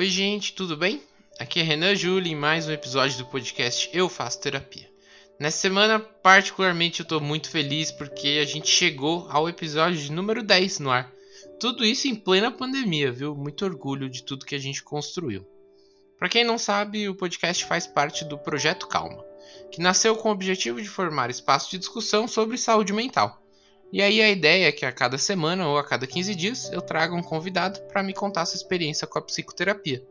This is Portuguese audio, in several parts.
Oi, gente, tudo bem? Aqui é Renan Júlio em mais um episódio do podcast Eu Faço Terapia. Nessa semana, particularmente, eu tô muito feliz porque a gente chegou ao episódio de número 10 no ar. Tudo isso em plena pandemia, viu? Muito orgulho de tudo que a gente construiu. Para quem não sabe, o podcast faz parte do Projeto Calma, que nasceu com o objetivo de formar espaço de discussão sobre saúde mental. E aí a ideia é que a cada semana ou a cada 15 dias eu traga um convidado para me contar sua experiência com a psicoterapia.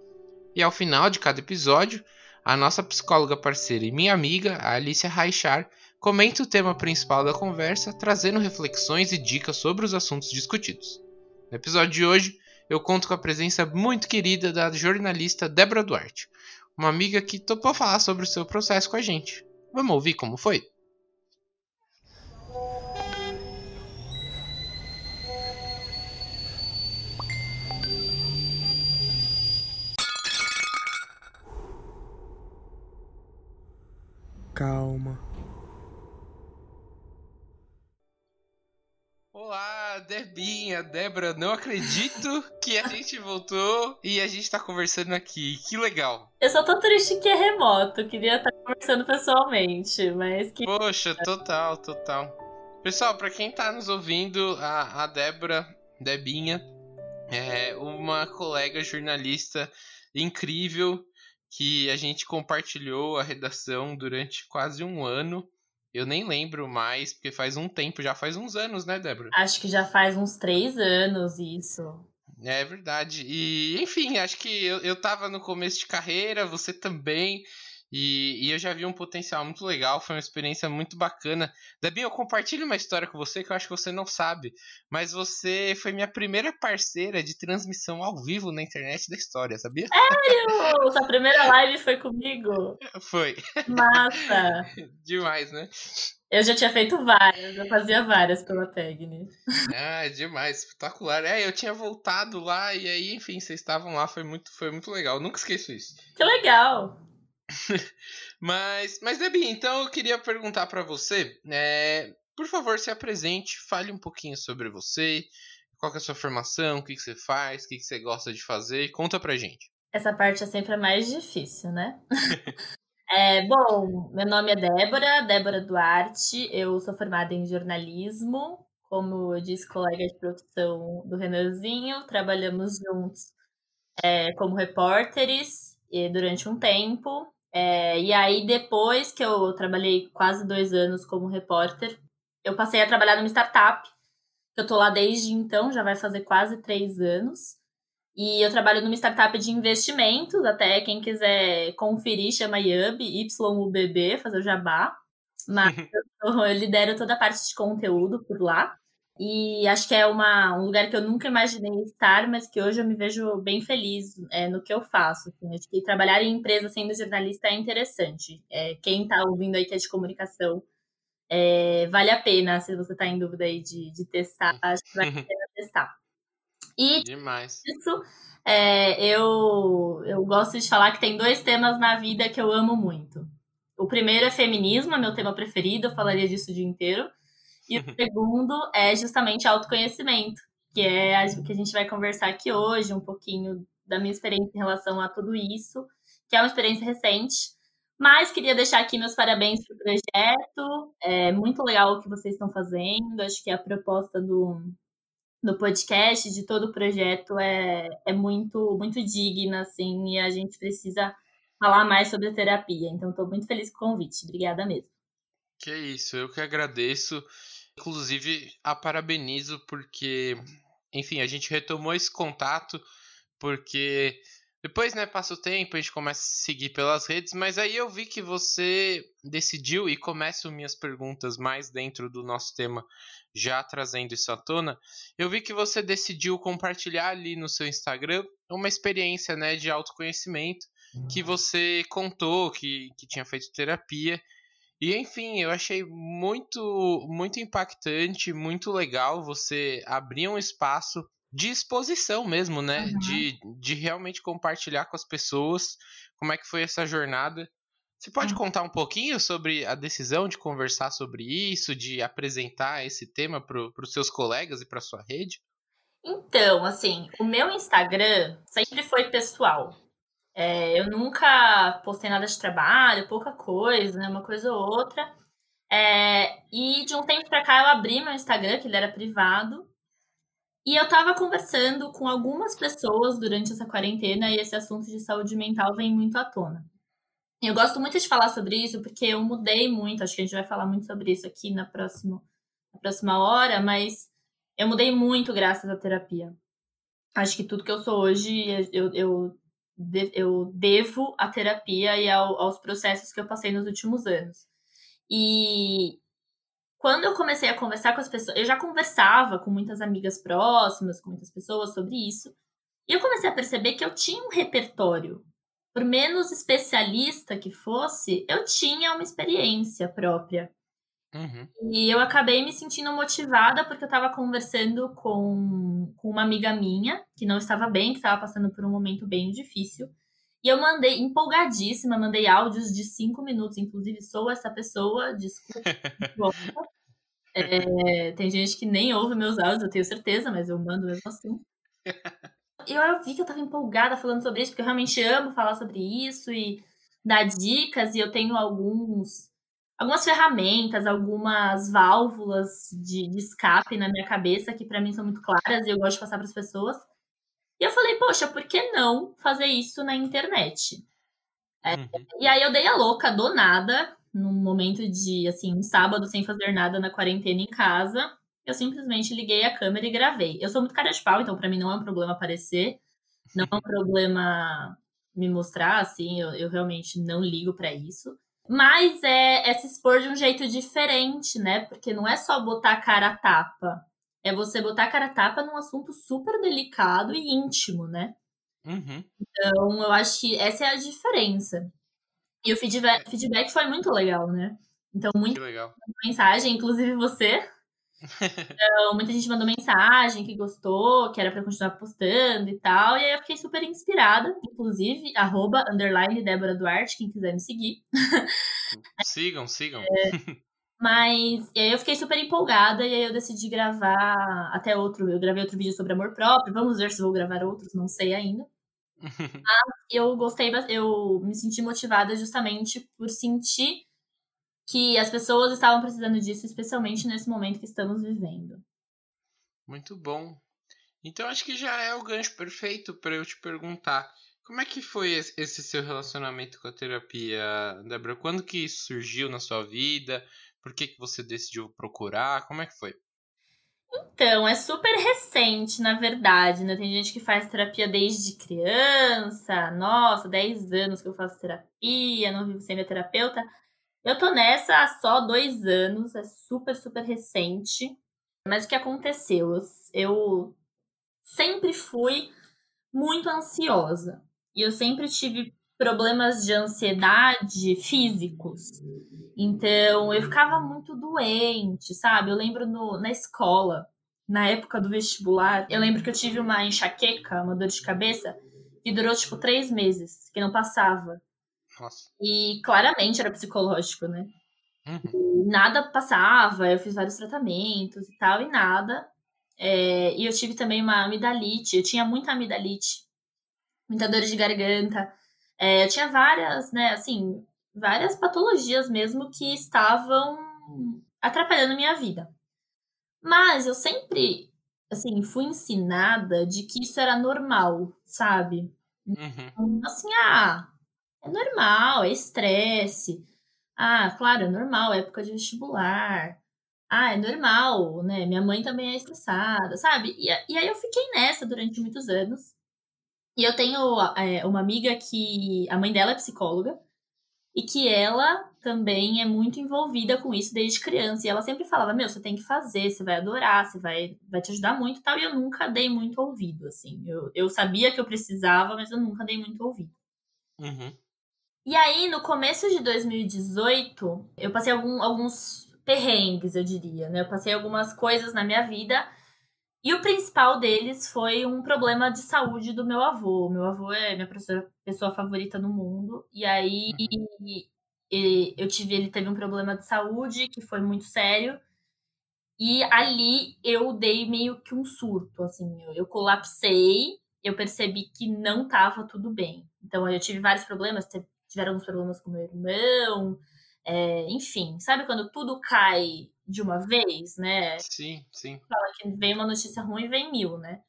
E ao final de cada episódio, a nossa psicóloga parceira e minha amiga, a Alicia Raichar, comenta o tema principal da conversa, trazendo reflexões e dicas sobre os assuntos discutidos. No episódio de hoje, eu conto com a presença muito querida da jornalista Débora Duarte, uma amiga que topou falar sobre o seu processo com a gente. Vamos ouvir como foi? Calma. Olá, Debinha, Débora, não acredito que a gente voltou e a gente tá conversando aqui. Que legal. Eu só tô triste que é remoto, queria estar conversando pessoalmente, mas que. Poxa, total, total. Pessoal, para quem tá nos ouvindo, a, a Débora, Debinha, é uma colega jornalista incrível que a gente compartilhou a redação durante quase um ano. Eu nem lembro mais, porque faz um tempo, já faz uns anos, né, Débora? Acho que já faz uns três anos isso. É verdade. E, enfim, acho que eu, eu tava no começo de carreira, você também. E, e, eu já vi um potencial muito legal, foi uma experiência muito bacana. Debinha, eu compartilho uma história com você que eu acho que você não sabe, mas você foi minha primeira parceira de transmissão ao vivo na internet da história, sabia? Sério? Sua primeira live foi comigo? Foi. Massa! demais, né? Eu já tinha feito várias, eu fazia várias pela Tegni. Ah, demais, espetacular. É, eu tinha voltado lá e aí, enfim, vocês estavam lá, foi muito, foi muito legal. Eu nunca esqueço isso. Que legal! mas, mas Debbie, então eu queria perguntar para você, é, por favor, se apresente, fale um pouquinho sobre você, qual é a sua formação, o que, que você faz, o que, que você gosta de fazer, conta pra gente. Essa parte é sempre a mais difícil, né? é, bom, meu nome é Débora, Débora Duarte, eu sou formada em jornalismo, como eu disse, colega de profissão do Renanzinho, trabalhamos juntos é, como repórteres durante um tempo. É, e aí, depois que eu trabalhei quase dois anos como repórter, eu passei a trabalhar numa startup. Eu tô lá desde então, já vai fazer quase três anos. E eu trabalho numa startup de investimentos, até quem quiser conferir, chama YUB, YUBB, fazer o jabá. Mas eu lidero toda a parte de conteúdo por lá. E acho que é uma, um lugar que eu nunca imaginei estar, mas que hoje eu me vejo bem feliz é, no que eu faço. Assim. Acho que trabalhar em empresa sendo jornalista é interessante. É, quem está ouvindo aí que é de comunicação, é, vale a pena, se você está em dúvida aí de, de testar, acho que vale a pena testar. E Demais. isso, é, eu, eu gosto de falar que tem dois temas na vida que eu amo muito. O primeiro é feminismo, é meu tema preferido, eu falaria disso o dia inteiro. E o segundo é justamente autoconhecimento, que é o que a gente vai conversar aqui hoje, um pouquinho da minha experiência em relação a tudo isso, que é uma experiência recente. Mas queria deixar aqui meus parabéns para o projeto. É muito legal o que vocês estão fazendo. Acho que a proposta do, do podcast, de todo o projeto, é, é muito, muito digna, assim, e a gente precisa falar mais sobre a terapia. Então, estou muito feliz com o convite. Obrigada mesmo. Que isso, eu que agradeço. Inclusive, a parabenizo porque, enfim, a gente retomou esse contato porque depois, né, passa o tempo, a gente começa a seguir pelas redes, mas aí eu vi que você decidiu, e começo minhas perguntas mais dentro do nosso tema, já trazendo isso à tona, eu vi que você decidiu compartilhar ali no seu Instagram uma experiência, né, de autoconhecimento, que você contou que, que tinha feito terapia, e enfim, eu achei muito, muito impactante, muito legal você abrir um espaço de exposição mesmo, né? Uhum. De, de realmente compartilhar com as pessoas como é que foi essa jornada. Você pode uhum. contar um pouquinho sobre a decisão de conversar sobre isso, de apresentar esse tema para os seus colegas e para sua rede? Então, assim, o meu Instagram sempre foi pessoal. É, eu nunca postei nada de trabalho, pouca coisa, né? Uma coisa ou outra. É, e de um tempo pra cá eu abri meu Instagram, que ele era privado. E eu tava conversando com algumas pessoas durante essa quarentena e esse assunto de saúde mental vem muito à tona. Eu gosto muito de falar sobre isso porque eu mudei muito, acho que a gente vai falar muito sobre isso aqui na próxima, na próxima hora, mas eu mudei muito graças à terapia. Acho que tudo que eu sou hoje, eu, eu, eu devo à terapia e ao, aos processos que eu passei nos últimos anos. E quando eu comecei a conversar com as pessoas, eu já conversava com muitas amigas próximas, com muitas pessoas sobre isso, e eu comecei a perceber que eu tinha um repertório. Por menos especialista que fosse, eu tinha uma experiência própria. Uhum. E eu acabei me sentindo motivada porque eu estava conversando com, com uma amiga minha que não estava bem, que estava passando por um momento bem difícil. E eu mandei, empolgadíssima, mandei áudios de cinco minutos, inclusive sou essa pessoa, desculpa. é, tem gente que nem ouve meus áudios, eu tenho certeza, mas eu mando mesmo assim. E eu vi que eu estava empolgada falando sobre isso, porque eu realmente amo falar sobre isso e dar dicas, e eu tenho alguns algumas ferramentas, algumas válvulas de, de escape na minha cabeça que para mim são muito claras e eu gosto de passar para as pessoas. E eu falei, poxa, por que não fazer isso na internet? É, uhum. E aí eu dei a louca do nada, num momento de, assim, um sábado sem fazer nada na quarentena em casa. Eu simplesmente liguei a câmera e gravei. Eu sou muito cara de pau, então para mim não é um problema aparecer, não é um problema me mostrar, assim, eu, eu realmente não ligo para isso. Mas é, é se expor de um jeito diferente, né? Porque não é só botar a cara a tapa. É você botar a cara a tapa num assunto super delicado e íntimo, né? Uhum. Então, eu acho que essa é a diferença. E o feedback, feedback foi muito legal, né? Então, muito mensagem, inclusive você, então, muita gente mandou mensagem que gostou, que era para continuar postando e tal. E aí eu fiquei super inspirada, inclusive, arroba, underline Débora Duarte, quem quiser me seguir. Sigam, sigam. É, mas e aí eu fiquei super empolgada e aí eu decidi gravar até outro. Eu gravei outro vídeo sobre amor próprio. Vamos ver se vou gravar outros, não sei ainda. Mas eu gostei, eu me senti motivada justamente por sentir que as pessoas estavam precisando disso, especialmente nesse momento que estamos vivendo. Muito bom. Então acho que já é o gancho perfeito para eu te perguntar. Como é que foi esse seu relacionamento com a terapia, Débora? Quando que isso surgiu na sua vida? Por que, que você decidiu procurar? Como é que foi? Então, é super recente, na verdade, né? Tem gente que faz terapia desde criança. Nossa, 10 anos que eu faço terapia, não vivo sem minha terapeuta. Eu tô nessa há só dois anos, é super, super recente. Mas o que aconteceu? Eu, eu sempre fui muito ansiosa. E eu sempre tive problemas de ansiedade físicos. Então, eu ficava muito doente, sabe? Eu lembro no, na escola, na época do vestibular, eu lembro que eu tive uma enxaqueca, uma dor de cabeça, que durou tipo três meses, que não passava. Nossa. E claramente era psicológico, né? Uhum. Nada passava, eu fiz vários tratamentos e tal, e nada. É, e eu tive também uma amidalite, eu tinha muita amidalite, muita dor de garganta. É, eu tinha várias, né, assim, várias patologias mesmo que estavam atrapalhando minha vida. Mas eu sempre, assim, fui ensinada de que isso era normal, sabe? Uhum. Assim, ah, é normal, é estresse. Ah, claro, é normal, época de vestibular. Ah, é normal, né? Minha mãe também é estressada, sabe? E, e aí eu fiquei nessa durante muitos anos. E eu tenho é, uma amiga que a mãe dela é psicóloga e que ela também é muito envolvida com isso desde criança. E ela sempre falava: Meu, você tem que fazer, você vai adorar, você vai, vai te ajudar muito e tal. E eu nunca dei muito ouvido, assim. Eu, eu sabia que eu precisava, mas eu nunca dei muito ouvido. Uhum. E aí, no começo de 2018, eu passei algum, alguns perrengues, eu diria, né? Eu passei algumas coisas na minha vida. E o principal deles foi um problema de saúde do meu avô. Meu avô é minha pessoa favorita no mundo. E aí eu tive, ele teve um problema de saúde que foi muito sério. E ali eu dei meio que um surto, assim, eu, eu colapsei, eu percebi que não estava tudo bem. Então eu tive vários problemas, tiveram alguns problemas com meu irmão, é, enfim, sabe quando tudo cai de uma vez, né? Sim, sim. Fala que vem uma notícia ruim e vem mil, né?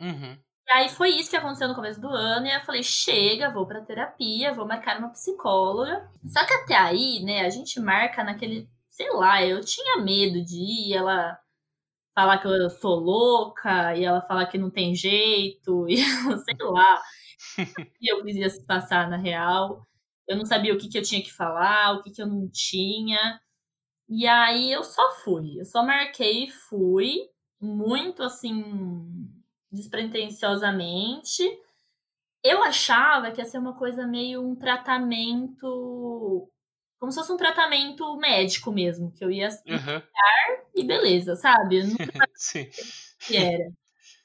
Uhum. E aí foi isso que aconteceu no começo do ano, e eu falei, chega, vou pra terapia, vou marcar uma psicóloga. Só que até aí, né, a gente marca naquele sei lá, eu tinha medo de ir, ela falar que eu sou louca, e ela falar que não tem jeito, e sei lá. e eu queria se passar na real. Eu não sabia o que, que eu tinha que falar, o que, que eu não tinha. E aí eu só fui. Eu só marquei e fui. Muito assim, despretensiosamente. Eu achava que ia ser uma coisa meio um tratamento como se fosse um tratamento médico mesmo, que eu ia uhum. e beleza, sabe? Eu nunca Sim. que era.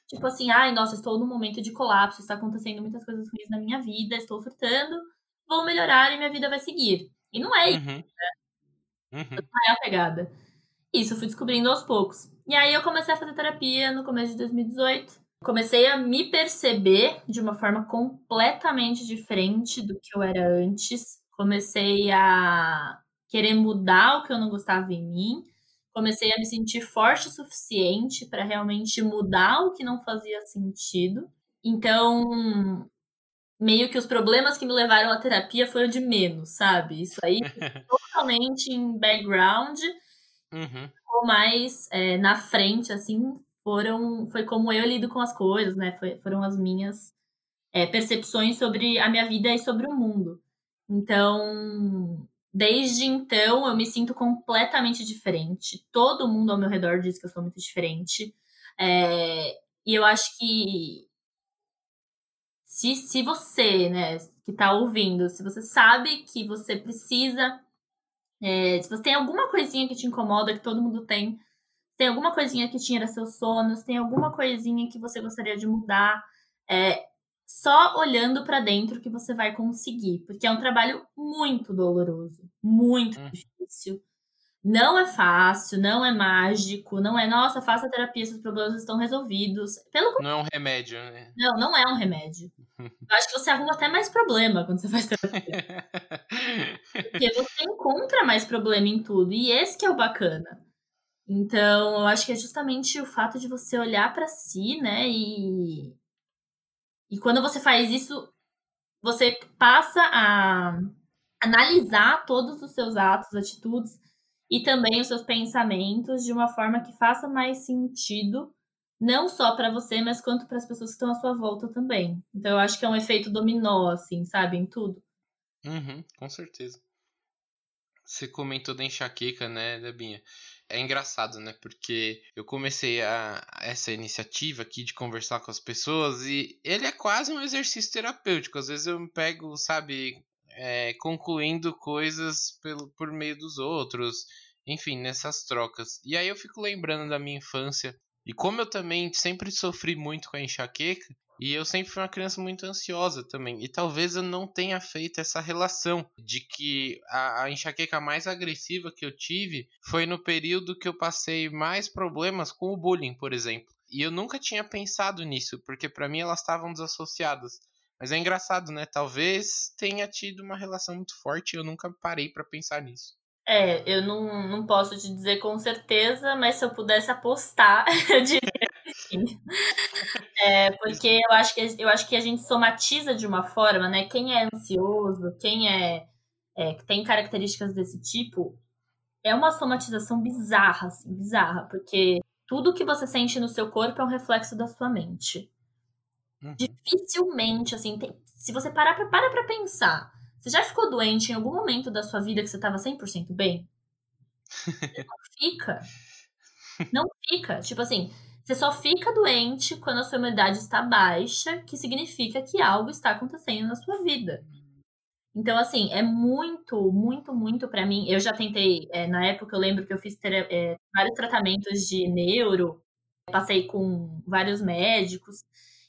Tipo assim, ai, nossa, estou num momento de colapso, está acontecendo muitas coisas ruins na minha vida, estou surtando, vou melhorar e minha vida vai seguir. E não é isso, uhum. né? Uhum. Não é a pegada. Isso, eu fui descobrindo aos poucos. E aí eu comecei a fazer terapia no começo de 2018. Comecei a me perceber de uma forma completamente diferente do que eu era antes comecei a querer mudar o que eu não gostava em mim, comecei a me sentir forte o suficiente para realmente mudar o que não fazia sentido. Então, meio que os problemas que me levaram à terapia foram de menos, sabe? Isso aí totalmente em background, uhum. ou mais é, na frente, assim, foram foi como eu lido com as coisas, né? Foi, foram as minhas é, percepções sobre a minha vida e sobre o mundo. Então, desde então, eu me sinto completamente diferente. Todo mundo ao meu redor diz que eu sou muito diferente. É, e eu acho que se, se você, né, que tá ouvindo, se você sabe que você precisa, é, se você tem alguma coisinha que te incomoda, que todo mundo tem, tem alguma coisinha que tira seus sonos, tem alguma coisinha que você gostaria de mudar, é, só olhando para dentro que você vai conseguir, porque é um trabalho muito doloroso, muito hum. difícil. Não é fácil, não é mágico, não é, nossa, faça terapia, seus problemas estão resolvidos. Pelo Não é um remédio, né? Não, não é um remédio. Eu acho que você arruma até mais problema quando você faz terapia. porque você encontra mais problema em tudo, e esse que é o bacana. Então, eu acho que é justamente o fato de você olhar para si, né, e, e quando você faz isso, você passa a analisar todos os seus atos, atitudes e também os seus pensamentos de uma forma que faça mais sentido, não só para você, mas quanto para as pessoas que estão à sua volta também. Então eu acho que é um efeito dominó, assim, sabe, em tudo. Uhum, com certeza. Você comentou da enxaqueca, né, Debinha? é engraçado, né? Porque eu comecei a, essa iniciativa aqui de conversar com as pessoas e ele é quase um exercício terapêutico. Às vezes eu me pego, sabe, é, concluindo coisas pelo, por meio dos outros, enfim, nessas trocas. E aí eu fico lembrando da minha infância. E como eu também sempre sofri muito com a enxaqueca, e eu sempre fui uma criança muito ansiosa também. E talvez eu não tenha feito essa relação de que a, a, enxaqueca mais agressiva que eu tive foi no período que eu passei mais problemas com o bullying, por exemplo. E eu nunca tinha pensado nisso, porque para mim elas estavam desassociadas. Mas é engraçado, né? Talvez tenha tido uma relação muito forte e eu nunca parei para pensar nisso. É, eu não, não posso te dizer com certeza, mas se eu pudesse apostar, eu diria que sim. É, porque eu acho, que, eu acho que a gente somatiza de uma forma, né? Quem é ansioso, quem é, é tem características desse tipo, é uma somatização bizarra, assim, bizarra, porque tudo que você sente no seu corpo é um reflexo da sua mente. Uhum. Dificilmente, assim, tem, se você parar pra, para pra pensar, você já ficou doente em algum momento da sua vida que você tava 100% bem? não fica. Não fica. Tipo assim, você só fica doente quando a sua imunidade está baixa, que significa que algo está acontecendo na sua vida. Então, assim, é muito, muito, muito para mim. Eu já tentei, é, na época eu lembro que eu fiz é, vários tratamentos de neuro, passei com vários médicos.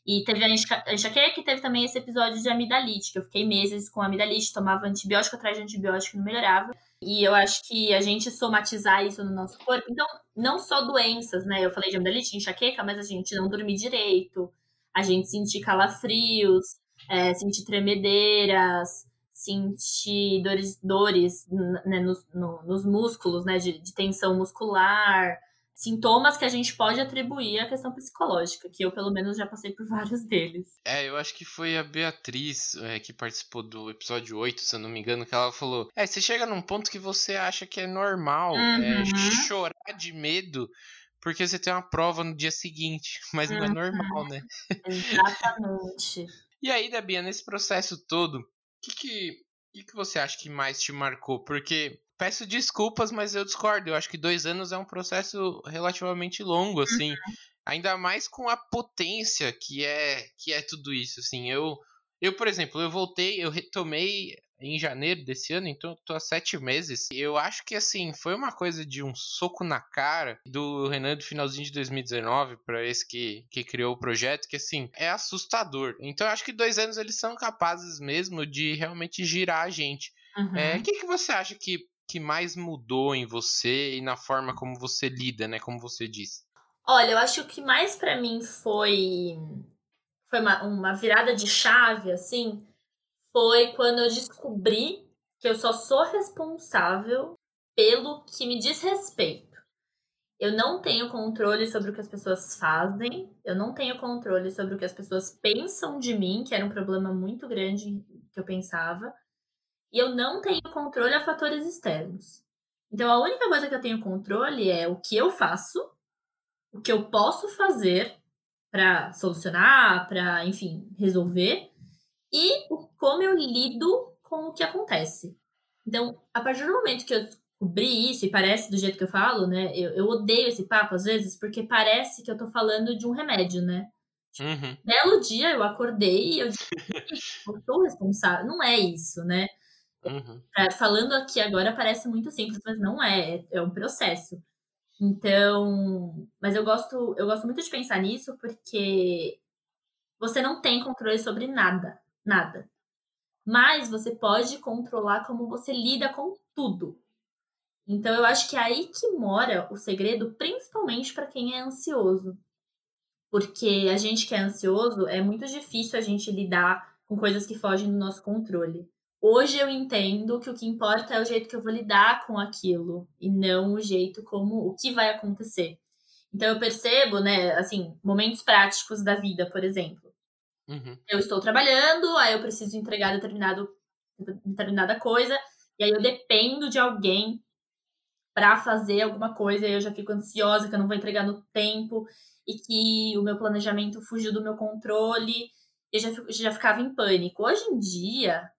E teve a enxaqueca e teve também esse episódio de amidalite, que eu fiquei meses com amidalite, tomava antibiótico atrás de antibiótico e não melhorava. E eu acho que a gente somatizar isso no nosso corpo, então, não só doenças, né? Eu falei de amidalite, enxaqueca, mas a gente não dormir direito, a gente sentir calafrios, é, sentir tremedeiras, sentir dores, dores né, nos, no, nos músculos, né? De, de tensão muscular, sintomas que a gente pode atribuir à questão psicológica, que eu, pelo menos, já passei por vários deles. É, eu acho que foi a Beatriz é, que participou do episódio 8, se eu não me engano, que ela falou: É, você chega num ponto que você acha que é normal é, uhum. é, chorar de medo porque você tem uma prova no dia seguinte, mas uhum. não é uhum. normal, né? Exatamente. e aí, Debia, nesse processo todo, o que, que, que, que você acha que mais te marcou? Porque peço desculpas, mas eu discordo. Eu acho que dois anos é um processo relativamente longo, assim. Uhum. Ainda mais com a potência que é que é tudo isso, assim. Eu, eu por exemplo, eu voltei, eu retomei em janeiro desse ano, então tô há sete meses. Eu acho que assim, foi uma coisa de um soco na cara do Renan do finalzinho de 2019 para esse que, que criou o projeto, que assim, é assustador. Então eu acho que dois anos eles são capazes mesmo de realmente girar a gente. Uhum. É, o que, que você acha que que mais mudou em você e na forma como você lida, né? Como você disse. Olha, eu acho que mais para mim foi foi uma, uma virada de chave, assim, foi quando eu descobri que eu só sou responsável pelo que me diz respeito. Eu não tenho controle sobre o que as pessoas fazem, eu não tenho controle sobre o que as pessoas pensam de mim, que era um problema muito grande que eu pensava e eu não tenho controle a fatores externos. Então, a única coisa que eu tenho controle é o que eu faço, o que eu posso fazer para solucionar, para, enfim, resolver, e como eu lido com o que acontece. Então, a partir do momento que eu descobri isso, e parece do jeito que eu falo, né? Eu, eu odeio esse papo às vezes, porque parece que eu tô falando de um remédio, né? Tipo, uhum. Belo dia eu acordei e eu disse, eu sou responsável. Não é isso, né? Uhum. falando aqui agora parece muito simples, mas não é, é, é um processo. Então, mas eu gosto, eu gosto muito de pensar nisso porque você não tem controle sobre nada, nada. Mas você pode controlar como você lida com tudo. Então eu acho que é aí que mora o segredo, principalmente para quem é ansioso. Porque a gente que é ansioso é muito difícil a gente lidar com coisas que fogem do nosso controle. Hoje eu entendo que o que importa é o jeito que eu vou lidar com aquilo e não o jeito como o que vai acontecer. Então eu percebo, né, assim, momentos práticos da vida, por exemplo. Uhum. Eu estou trabalhando, aí eu preciso entregar determinado, determinada coisa, e aí eu dependo de alguém para fazer alguma coisa, e eu já fico ansiosa que eu não vou entregar no tempo e que o meu planejamento fugiu do meu controle. Eu já, já ficava em pânico. Hoje em dia,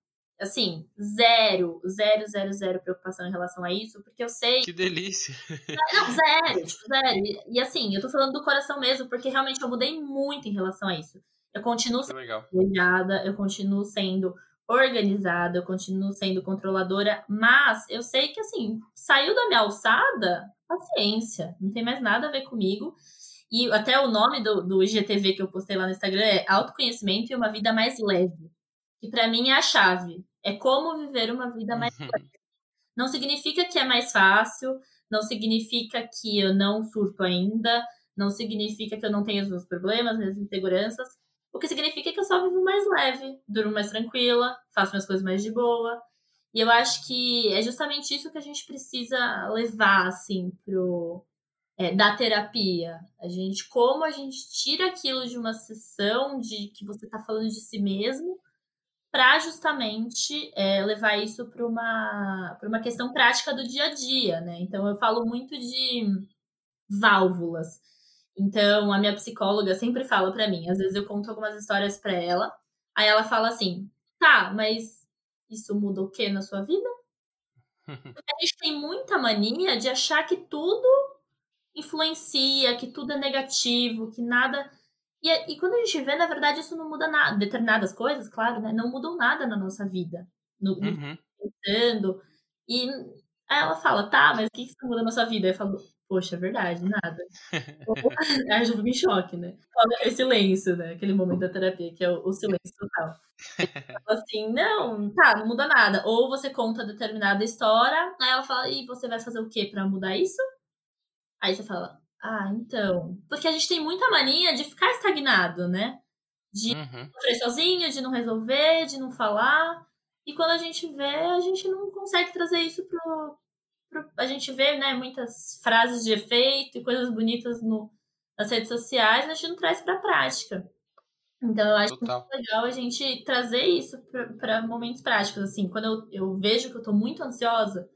assim, zero, zero, zero, zero preocupação em relação a isso, porque eu sei. Que delícia! Não, zero, tipo, zero. E, e, assim, eu tô falando do coração mesmo, porque realmente eu mudei muito em relação a isso. Eu continuo sendo planejada, eu continuo sendo organizada, eu continuo sendo controladora, mas eu sei que, assim, saiu da minha alçada, paciência, não tem mais nada a ver comigo. E até o nome do, do IGTV que eu postei lá no Instagram é Autoconhecimento e uma Vida Mais Leve. Que para mim é a chave. É como viver uma vida mais uhum. Não significa que é mais fácil, não significa que eu não surto ainda, não significa que eu não tenho os meus problemas, minhas inseguranças. O que significa que eu só vivo mais leve, durmo mais tranquila, faço minhas coisas mais de boa. E eu acho que é justamente isso que a gente precisa levar, assim, pro, é, da terapia. A gente, como a gente tira aquilo de uma sessão de que você está falando de si mesmo para justamente é, levar isso para uma, uma questão prática do dia a dia, né? Então, eu falo muito de válvulas. Então, a minha psicóloga sempre fala para mim, às vezes eu conto algumas histórias para ela, aí ela fala assim: tá, mas isso muda o que na sua vida? A gente tem muita mania de achar que tudo influencia, que tudo é negativo, que nada e, e quando a gente vê, na verdade, isso não muda nada. Determinadas coisas, claro, né? Não mudam nada na nossa vida. No, uhum. Pensando. E aí ela fala, tá, mas o que isso muda na sua vida? Eu falo, poxa, é verdade, nada. Aí eu fico em choque, né? Fala aquele silêncio, né? Aquele momento da terapia, que é o, o silêncio total. Fala assim, não, tá, não muda nada. Ou você conta determinada história, aí ela fala, e você vai fazer o que para mudar isso? Aí você fala, ah, então. Porque a gente tem muita mania de ficar estagnado, né? De uhum. sofrer sozinho, de não resolver, de não falar. E quando a gente vê, a gente não consegue trazer isso pro, pro. a gente vê, né, muitas frases de efeito e coisas bonitas no, nas redes sociais, a gente não traz pra prática. Então, eu acho Total. muito legal a gente trazer isso para momentos práticos. Assim, quando eu, eu vejo que eu tô muito ansiosa,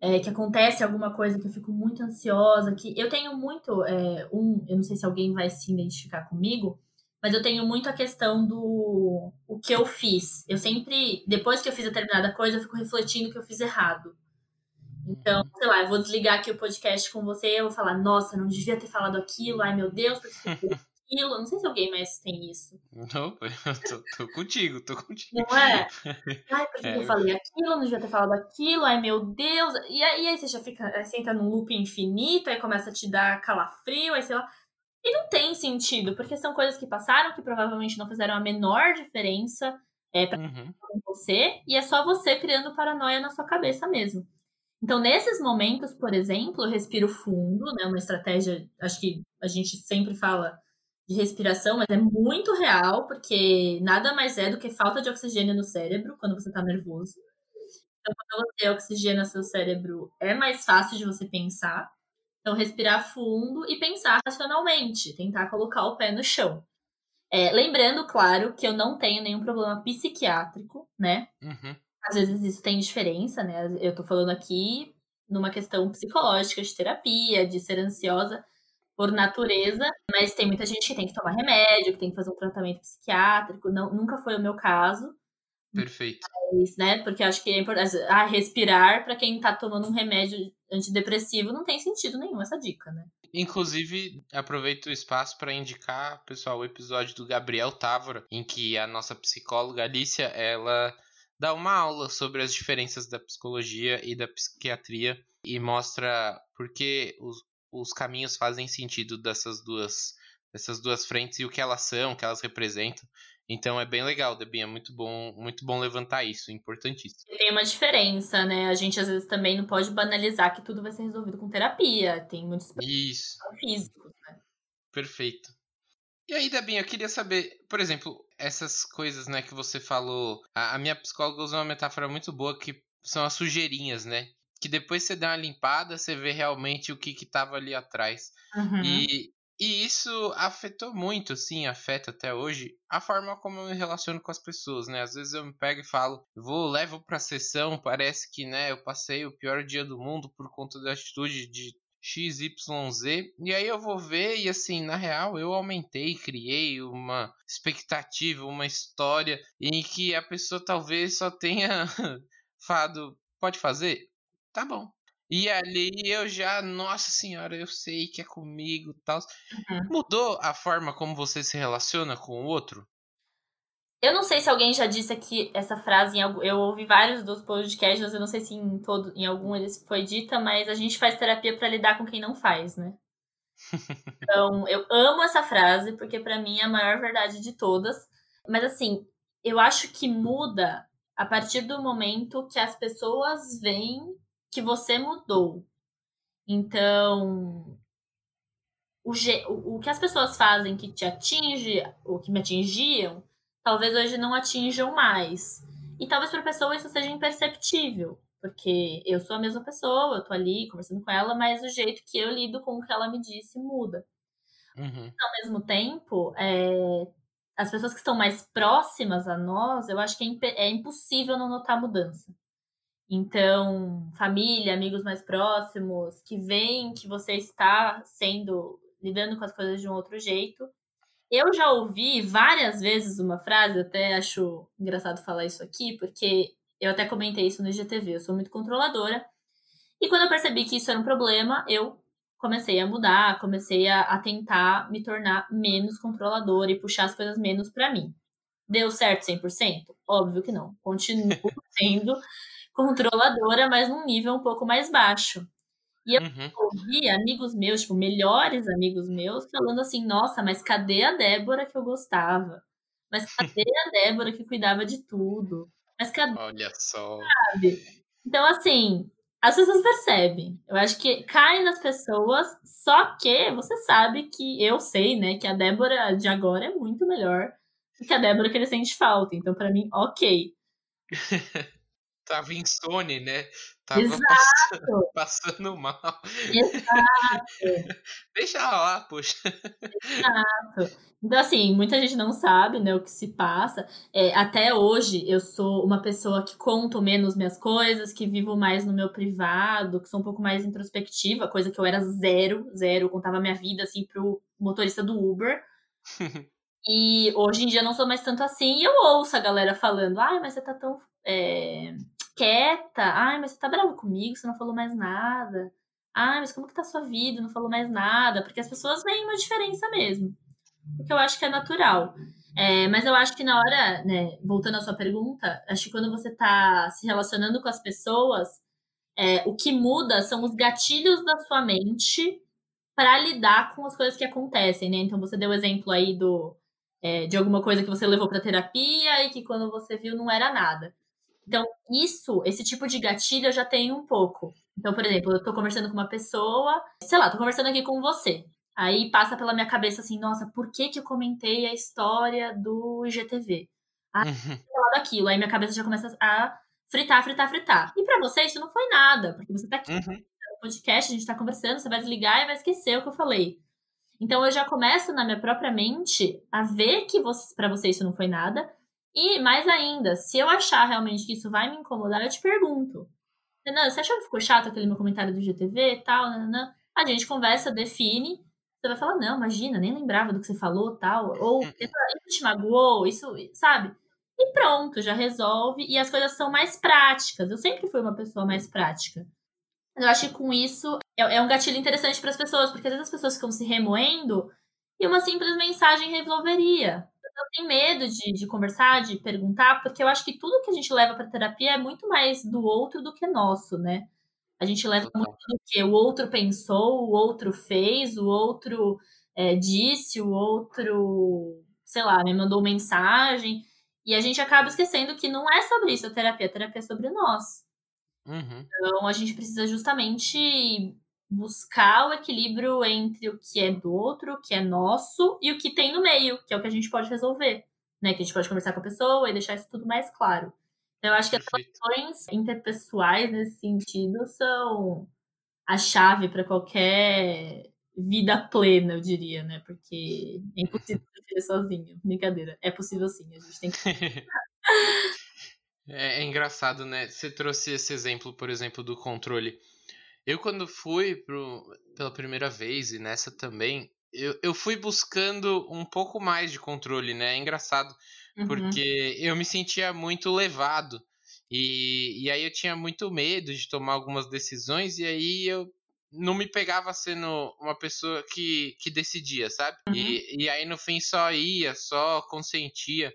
é, que acontece alguma coisa que eu fico muito ansiosa, que eu tenho muito é, um, eu não sei se alguém vai se identificar comigo, mas eu tenho muito a questão do o que eu fiz. Eu sempre, depois que eu fiz determinada coisa, eu fico refletindo que eu fiz errado. Então, uhum. sei lá, eu vou desligar aqui o podcast com você eu vou falar, nossa, não devia ter falado aquilo, ai meu Deus, porque aquilo. Não sei se alguém mais tem isso. Não, eu tô, tô contigo, tô contigo. Não é? Ai, porque é. eu falei aquilo, não devia ter falado aquilo, ai meu Deus. E aí, aí você já fica, você entra num loop infinito, aí começa a te dar calafrio, aí sei lá. E não tem sentido, porque são coisas que passaram que provavelmente não fizeram a menor diferença é, pra uhum. você, e é só você criando paranoia na sua cabeça mesmo. Então, nesses momentos, por exemplo, eu respiro fundo, né? Uma estratégia, acho que a gente sempre fala de respiração, mas é muito real, porque nada mais é do que falta de oxigênio no cérebro quando você está nervoso. Então, quando você oxigena seu cérebro, é mais fácil de você pensar. Então, respirar fundo e pensar racionalmente, tentar colocar o pé no chão. É, lembrando, claro, que eu não tenho nenhum problema psiquiátrico, né? Uhum. Às vezes isso tem diferença, né? Eu tô falando aqui numa questão psicológica, de terapia, de ser ansiosa por natureza, mas tem muita gente que tem que tomar remédio, que tem que fazer um tratamento psiquiátrico. Não, nunca foi o meu caso. Perfeito. Mas, né, porque acho que é importante. Ah, respirar para quem tá tomando um remédio antidepressivo não tem sentido nenhum essa dica, né? Inclusive, aproveito o espaço para indicar, pessoal, o episódio do Gabriel Távora, em que a nossa psicóloga Alicia, ela dá uma aula sobre as diferenças da psicologia e da psiquiatria e mostra por que os, os caminhos fazem sentido dessas duas dessas duas frentes e o que elas são, o que elas representam. Então é bem legal, Debinha, é muito bom, muito bom levantar isso, importantíssimo. Tem uma diferença, né? A gente às vezes também não pode banalizar que tudo vai ser resolvido com terapia. Tem muitos isso. físicos, né? Perfeito. E aí, Debinha, eu queria saber, por exemplo, essas coisas, né, que você falou. A, a minha psicóloga usou uma metáfora muito boa que são as sujeirinhas, né? Que depois você dá uma limpada, você vê realmente o que estava ali atrás. Uhum. E, e isso afetou muito, sim, afeta até hoje, a forma como eu me relaciono com as pessoas, né? Às vezes eu me pego e falo, vou, levo pra sessão, parece que, né, eu passei o pior dia do mundo por conta da atitude de XYZ, e aí eu vou ver e assim, na real, eu aumentei, criei uma expectativa, uma história em que a pessoa talvez só tenha falado, pode fazer? Tá bom. E ali eu já, nossa senhora, eu sei que é comigo e tal. Uhum. Mudou a forma como você se relaciona com o outro? Eu não sei se alguém já disse aqui essa frase, em algum, eu ouvi vários dos podcasts, eu não sei se em, todo, em algum eles foi dita, mas a gente faz terapia para lidar com quem não faz, né? então, eu amo essa frase, porque para mim é a maior verdade de todas. Mas assim, eu acho que muda a partir do momento que as pessoas veem que você mudou. Então, o, o, que as pessoas fazem que te atinge, ou que me atingiam, talvez hoje não atinjam mais. E talvez para a pessoa isso seja imperceptível, porque eu sou a mesma pessoa, eu tô ali conversando com ela, mas o jeito que eu lido com o que ela me disse muda. Uhum. Ao mesmo tempo, é, as pessoas que estão mais próximas a nós, eu acho que é, é impossível não notar mudança. Então, família, amigos mais próximos, que veem que você está sendo, lidando com as coisas de um outro jeito. Eu já ouvi várias vezes uma frase, até acho engraçado falar isso aqui, porque eu até comentei isso no IGTV, eu sou muito controladora. E quando eu percebi que isso era um problema, eu comecei a mudar, comecei a, a tentar me tornar menos controladora e puxar as coisas menos para mim. Deu certo 100%? Óbvio que não. Continuo sendo controladora, mas num nível um pouco mais baixo. E eu uhum. ouvi amigos meus, tipo, melhores amigos meus, falando assim: nossa, mas cadê a Débora que eu gostava? Mas cadê a Débora que cuidava de tudo? Mas cadê? Olha só. Sabe? Então, assim, as pessoas percebem. Eu acho que cai nas pessoas, só que você sabe que eu sei, né, que a Débora de agora é muito melhor do que a Débora que ele sente falta. Então, para mim, ok. Tava insone, né? Tava passando, passando, mal. Exato. Deixa lá, poxa. Exato. Então, assim, muita gente não sabe, né, o que se passa. É, até hoje, eu sou uma pessoa que conto menos minhas coisas, que vivo mais no meu privado, que sou um pouco mais introspectiva, coisa que eu era zero, zero. Eu contava minha vida, assim, pro motorista do Uber. e hoje em dia não sou mais tanto assim. E eu ouço a galera falando, ai, mas você tá tão... É quieta. Ai, mas você tá bravo comigo, você não falou mais nada. Ai, mas como que tá a sua vida? Não falou mais nada. Porque as pessoas veem uma diferença mesmo. Porque eu acho que é natural. É, mas eu acho que na hora, né, voltando à sua pergunta, acho que quando você tá se relacionando com as pessoas, é, o que muda são os gatilhos da sua mente para lidar com as coisas que acontecem, né? Então você deu o exemplo aí do é, de alguma coisa que você levou para terapia e que quando você viu não era nada. Então, isso, esse tipo de gatilho eu já tenho um pouco. Então, por exemplo, eu tô conversando com uma pessoa, sei lá, tô conversando aqui com você. Aí passa pela minha cabeça assim, nossa, por que que eu comentei a história do IGTV? Ah, uhum. daquilo. Aí minha cabeça já começa a fritar, fritar, fritar. E para você isso não foi nada, porque você tá aqui uhum. no podcast, a gente tá conversando, você vai desligar e vai esquecer o que eu falei. Então eu já começo na minha própria mente a ver que para você isso não foi nada e mais ainda, se eu achar realmente que isso vai me incomodar, eu te pergunto. Renan, você achou que ficou chato aquele meu comentário do GTV e tal? Nanana? A gente conversa, define. Você vai falar, não, imagina, nem lembrava do que você falou tal. Ou uhum. isso te magoou, isso, sabe? E pronto, já resolve. E as coisas são mais práticas. Eu sempre fui uma pessoa mais prática. Eu acho que com isso é, é um gatilho interessante para as pessoas, porque às vezes as pessoas ficam se remoendo e uma simples mensagem resolveria eu tenho medo de, de conversar, de perguntar, porque eu acho que tudo que a gente leva para terapia é muito mais do outro do que nosso, né? A gente leva muito do que o outro pensou, o outro fez, o outro é, disse, o outro, sei lá, me mandou mensagem. E a gente acaba esquecendo que não é sobre isso a terapia, a terapia é sobre nós. Uhum. Então a gente precisa justamente buscar o equilíbrio entre o que é do outro, o que é nosso e o que tem no meio, que é o que a gente pode resolver, né? Que a gente pode conversar com a pessoa e deixar isso tudo mais claro. Então, eu acho que as relações interpessoais nesse sentido são a chave para qualquer vida plena, eu diria, né? Porque é impossível viver sozinho. Brincadeira. É possível sim, a gente tem que. é, é engraçado, né? Você trouxe esse exemplo, por exemplo, do controle. Eu, quando fui pro, pela primeira vez, e nessa também, eu, eu fui buscando um pouco mais de controle, né? É engraçado, uhum. porque eu me sentia muito levado. E, e aí eu tinha muito medo de tomar algumas decisões, e aí eu não me pegava sendo uma pessoa que, que decidia, sabe? Uhum. E, e aí no fim só ia, só consentia.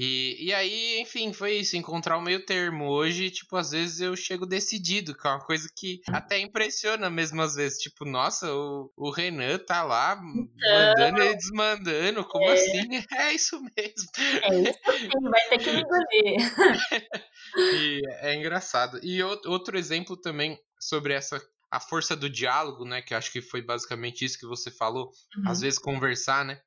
E, e aí, enfim, foi isso, encontrar o meio termo. Hoje, tipo, às vezes eu chego decidido, que é uma coisa que até impressiona mesmo às vezes. Tipo, nossa, o, o Renan tá lá então, mandando e desmandando, como é. assim? É isso mesmo. É isso sim, vai ter que me engolir. e é engraçado. E outro exemplo também sobre essa a força do diálogo, né? Que acho que foi basicamente isso que você falou. Uhum. Às vezes conversar, né?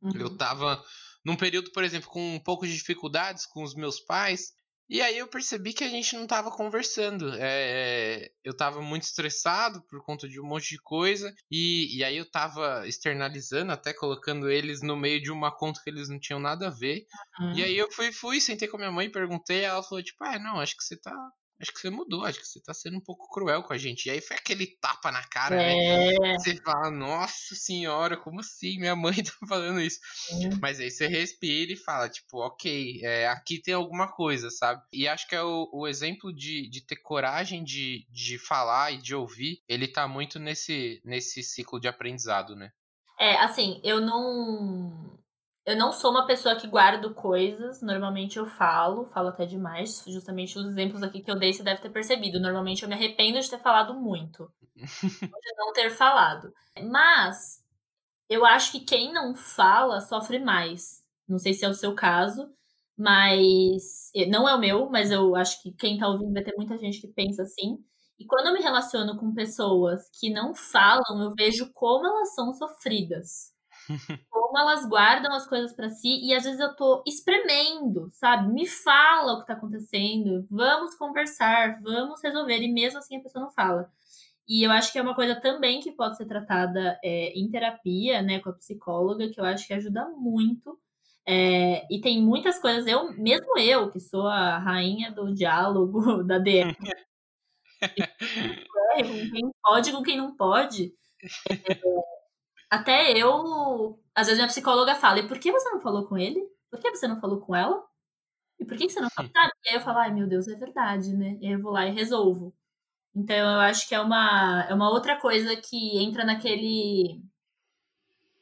Uhum. Eu tava num período, por exemplo, com um pouco de dificuldades com os meus pais. E aí eu percebi que a gente não estava conversando. É, eu estava muito estressado por conta de um monte de coisa. E, e aí eu estava externalizando, até colocando eles no meio de uma conta que eles não tinham nada a ver. Uhum. E aí eu fui, fui, sentei com a minha mãe e perguntei. ela falou, tipo, ah, não, acho que você tá acho que você mudou, acho que você tá sendo um pouco cruel com a gente. E aí foi aquele tapa na cara, né? é. né? Você fala, nossa senhora, como assim? Minha mãe tá falando isso. É. Mas aí você respira e fala, tipo, ok, é, aqui tem alguma coisa, sabe? E acho que é o, o exemplo de, de ter coragem de, de falar e de ouvir, ele tá muito nesse, nesse ciclo de aprendizado, né? É, assim, eu não eu não sou uma pessoa que guardo coisas, normalmente eu falo, falo até demais, justamente os exemplos aqui que eu dei você deve ter percebido. Normalmente eu me arrependo de ter falado muito, de não ter falado. Mas eu acho que quem não fala sofre mais. Não sei se é o seu caso, mas não é o meu, mas eu acho que quem tá ouvindo vai ter muita gente que pensa assim. E quando eu me relaciono com pessoas que não falam, eu vejo como elas são sofridas como elas guardam as coisas para si e às vezes eu tô espremendo, sabe? Me fala o que tá acontecendo, vamos conversar, vamos resolver, e mesmo assim a pessoa não fala. E eu acho que é uma coisa também que pode ser tratada é, em terapia, né, com a psicóloga, que eu acho que ajuda muito. É, e tem muitas coisas, eu, mesmo eu, que sou a rainha do diálogo da com quem pode, com quem não pode, é, até eu, às vezes minha psicóloga fala, e por que você não falou com ele? Por que você não falou com ela? E por que você não falou? Sabe? E aí eu falo, ai meu Deus, é verdade, né? E aí eu vou lá e resolvo. Então eu acho que é uma, é uma outra coisa que entra naquele.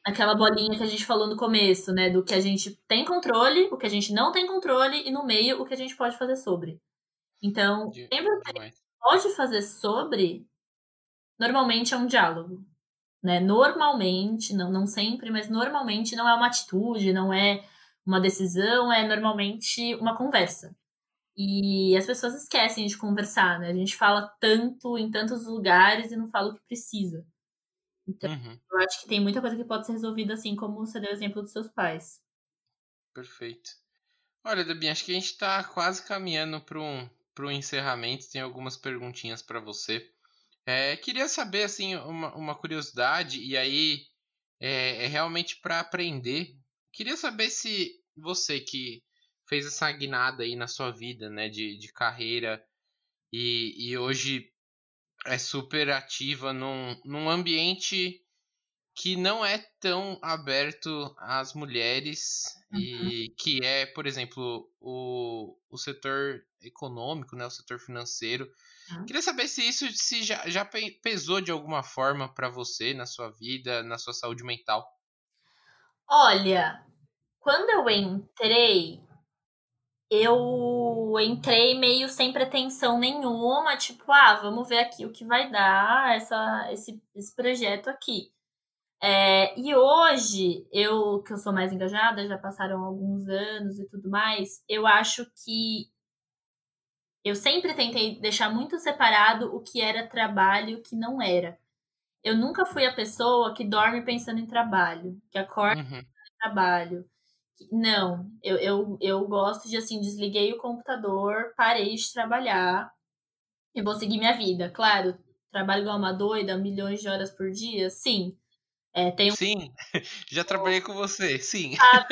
Aquela bolinha que a gente falou no começo, né? Do que a gente tem controle, o que a gente não tem controle, e no meio o que a gente pode fazer sobre. Então, sempre o que a gente pode fazer sobre, normalmente é um diálogo. Né? Normalmente, não, não sempre, mas normalmente não é uma atitude, não é uma decisão, é normalmente uma conversa. E as pessoas esquecem de conversar, né? A gente fala tanto em tantos lugares e não fala o que precisa. Então, uhum. eu acho que tem muita coisa que pode ser resolvida assim, como você deu o exemplo dos seus pais. Perfeito. Olha, Debinha, acho que a gente está quase caminhando para um, um encerramento. Tem algumas perguntinhas para você. É, queria saber, assim, uma, uma curiosidade, e aí é, é realmente para aprender. Queria saber se você que fez essa guinada aí na sua vida, né, de, de carreira, e, e hoje é super ativa num, num ambiente que não é tão aberto às mulheres uhum. e que é, por exemplo, o, o setor econômico, né, o setor financeiro, Uhum. Queria saber se isso se já, já pesou de alguma forma para você na sua vida, na sua saúde mental. Olha, quando eu entrei, eu entrei meio sem pretensão nenhuma, tipo, ah, vamos ver aqui o que vai dar essa, esse, esse projeto aqui. É, e hoje, eu que eu sou mais engajada, já passaram alguns anos e tudo mais, eu acho que eu sempre tentei deixar muito separado o que era trabalho e o que não era. Eu nunca fui a pessoa que dorme pensando em trabalho, que acorda uhum. em trabalho. Não, eu, eu, eu gosto de assim, desliguei o computador, parei de trabalhar e vou seguir minha vida. Claro, trabalho igual uma doida, milhões de horas por dia, sim. É, tem um... Sim, já trabalhei com você, sim. Ah,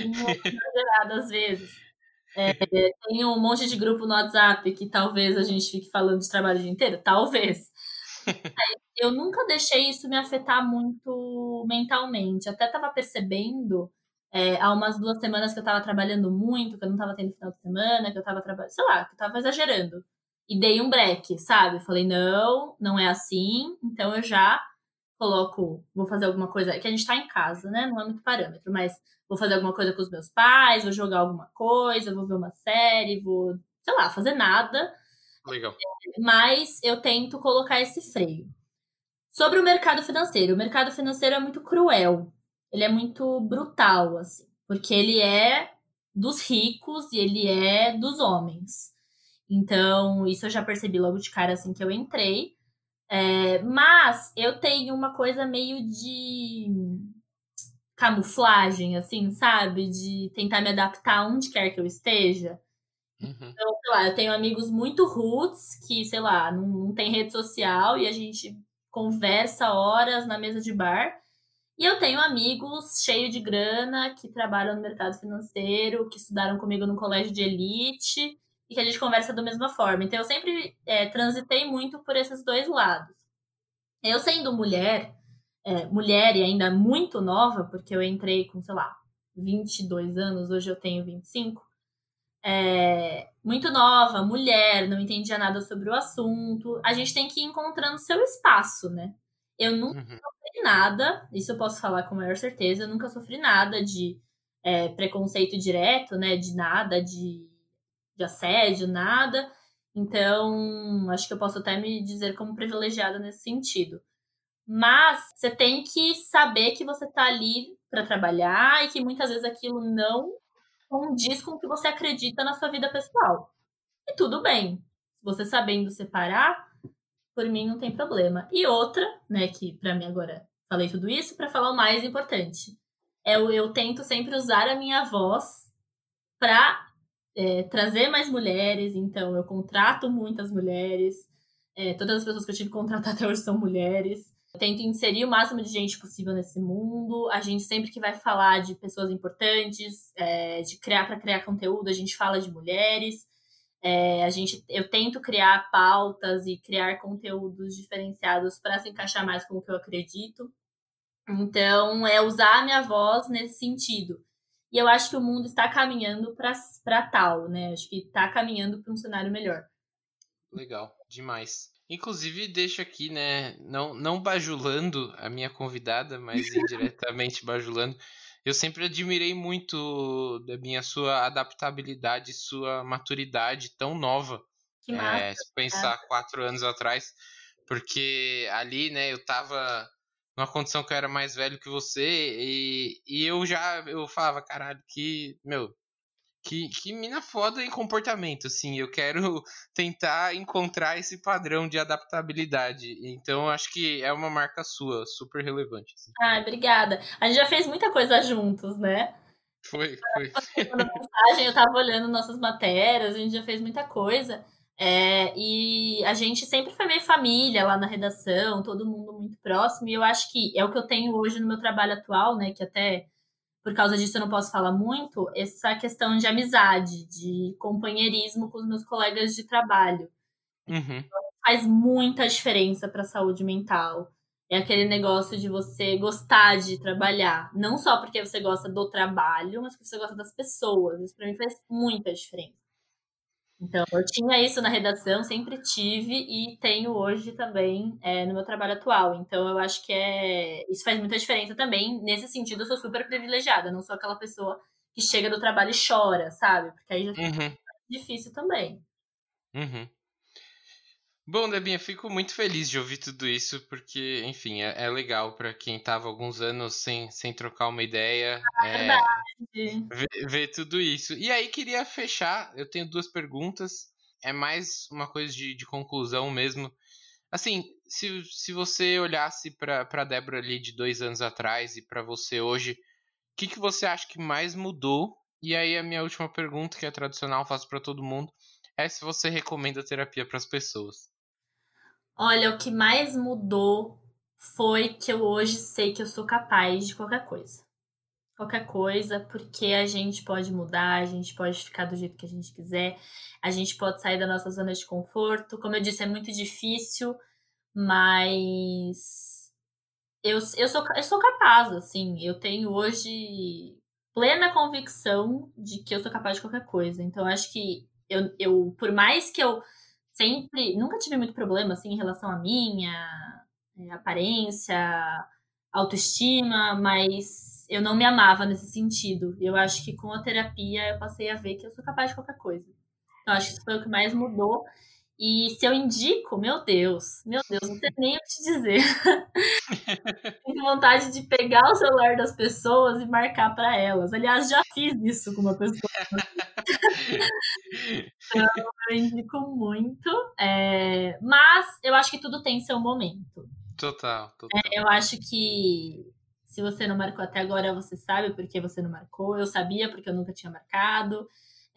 muito exagerado às vezes. É, tem um monte de grupo no WhatsApp que talvez a gente fique falando de trabalho o dia inteiro? Talvez. eu nunca deixei isso me afetar muito mentalmente. Até estava percebendo é, há umas duas semanas que eu estava trabalhando muito, que eu não estava tendo final de semana, que eu estava trabalhando, sei lá, que eu estava exagerando. E dei um break, sabe? Falei, não, não é assim, então eu já coloco, vou fazer alguma coisa, é que a gente tá em casa, né? Não é muito parâmetro, mas vou fazer alguma coisa com os meus pais, vou jogar alguma coisa, vou ver uma série, vou, sei lá, fazer nada. Legal. Mas eu tento colocar esse freio. Sobre o mercado financeiro, o mercado financeiro é muito cruel. Ele é muito brutal, assim, porque ele é dos ricos e ele é dos homens. Então, isso eu já percebi logo de cara assim que eu entrei. É, mas eu tenho uma coisa meio de camuflagem, assim, sabe? De tentar me adaptar onde quer que eu esteja. Uhum. Então, sei lá, eu tenho amigos muito roots que, sei lá, não, não tem rede social e a gente conversa horas na mesa de bar. E eu tenho amigos cheios de grana que trabalham no mercado financeiro, que estudaram comigo no colégio de elite e que a gente conversa da mesma forma. Então, eu sempre é, transitei muito por esses dois lados. Eu, sendo mulher, é, mulher e ainda muito nova, porque eu entrei com, sei lá, 22 anos, hoje eu tenho 25, é, muito nova, mulher, não entendia nada sobre o assunto, a gente tem que ir encontrando seu espaço, né? Eu nunca uhum. sofri nada, isso eu posso falar com maior certeza, eu nunca sofri nada de é, preconceito direto, né? De nada, de, de assédio, nada. Então, acho que eu posso até me dizer como privilegiada nesse sentido. Mas você tem que saber que você está ali para trabalhar e que muitas vezes aquilo não condiz com o que você acredita na sua vida pessoal. E tudo bem. Você sabendo separar, por mim não tem problema. E outra, né, que para mim agora falei tudo isso para falar o mais importante. É eu, eu tento sempre usar a minha voz para é, trazer mais mulheres, então eu contrato muitas mulheres. É, todas as pessoas que eu tive que contratar até hoje são mulheres. Eu tento inserir o máximo de gente possível nesse mundo. A gente sempre que vai falar de pessoas importantes, é, de criar para criar conteúdo, a gente fala de mulheres. É, a gente, eu tento criar pautas e criar conteúdos diferenciados para se encaixar mais com o que eu acredito. Então, é usar a minha voz nesse sentido. E eu acho que o mundo está caminhando para tal, né? Acho que está caminhando para um cenário melhor. Legal, demais. Inclusive, deixo aqui, né, não, não bajulando a minha convidada, mas indiretamente bajulando. Eu sempre admirei muito da minha sua adaptabilidade, sua maturidade tão nova. Que massa, é, se pensar é. quatro anos atrás, porque ali, né, eu tava numa condição que eu era mais velho que você e, e eu já eu falava, caralho, que, meu, que, que mina foda em comportamento, assim, eu quero tentar encontrar esse padrão de adaptabilidade. Então, acho que é uma marca sua, super relevante. Assim. Ah, obrigada. A gente já fez muita coisa juntos, né? Foi, foi. Mensagem, eu tava olhando nossas matérias, a gente já fez muita coisa. É, e a gente sempre foi meio família lá na redação, todo mundo muito próximo, e eu acho que é o que eu tenho hoje no meu trabalho atual, né? Que até por causa disso eu não posso falar muito, essa questão de amizade, de companheirismo com os meus colegas de trabalho. Uhum. Faz muita diferença para a saúde mental. É aquele negócio de você gostar de trabalhar, não só porque você gosta do trabalho, mas porque você gosta das pessoas. Isso para mim faz muita diferença. Então, eu tinha isso na redação, sempre tive e tenho hoje também é, no meu trabalho atual. Então, eu acho que é isso faz muita diferença também. Nesse sentido, eu sou super privilegiada, não sou aquela pessoa que chega do trabalho e chora, sabe? Porque aí já fica uhum. difícil também. Uhum. Bom, Debinha, fico muito feliz de ouvir tudo isso, porque, enfim, é, é legal para quem estava alguns anos sem, sem trocar uma ideia. Ah, é, ver, ver, tudo isso. E aí, queria fechar. Eu tenho duas perguntas. É mais uma coisa de, de conclusão mesmo. Assim, se, se você olhasse para a Débora ali de dois anos atrás e para você hoje, o que, que você acha que mais mudou? E aí, a minha última pergunta, que é tradicional, faço para todo mundo, é se você recomenda terapia para as pessoas. Olha, o que mais mudou foi que eu hoje sei que eu sou capaz de qualquer coisa. Qualquer coisa, porque a gente pode mudar, a gente pode ficar do jeito que a gente quiser, a gente pode sair da nossa zona de conforto. Como eu disse, é muito difícil, mas eu, eu, sou, eu sou capaz, assim. Eu tenho hoje plena convicção de que eu sou capaz de qualquer coisa. Então, acho que eu, eu por mais que eu sempre, nunca tive muito problema assim em relação à minha é, aparência, autoestima, mas eu não me amava nesse sentido. Eu acho que com a terapia eu passei a ver que eu sou capaz de qualquer coisa. Então acho que isso foi o que mais mudou. E se eu indico, meu Deus, meu Deus, não sei nem o que te dizer. Tenho vontade de pegar o celular das pessoas e marcar para elas. Aliás, já fiz isso com uma pessoa. então, eu indico muito. É... Mas eu acho que tudo tem seu momento. Total, total. É, eu acho que se você não marcou até agora, você sabe por que você não marcou. Eu sabia porque eu nunca tinha marcado.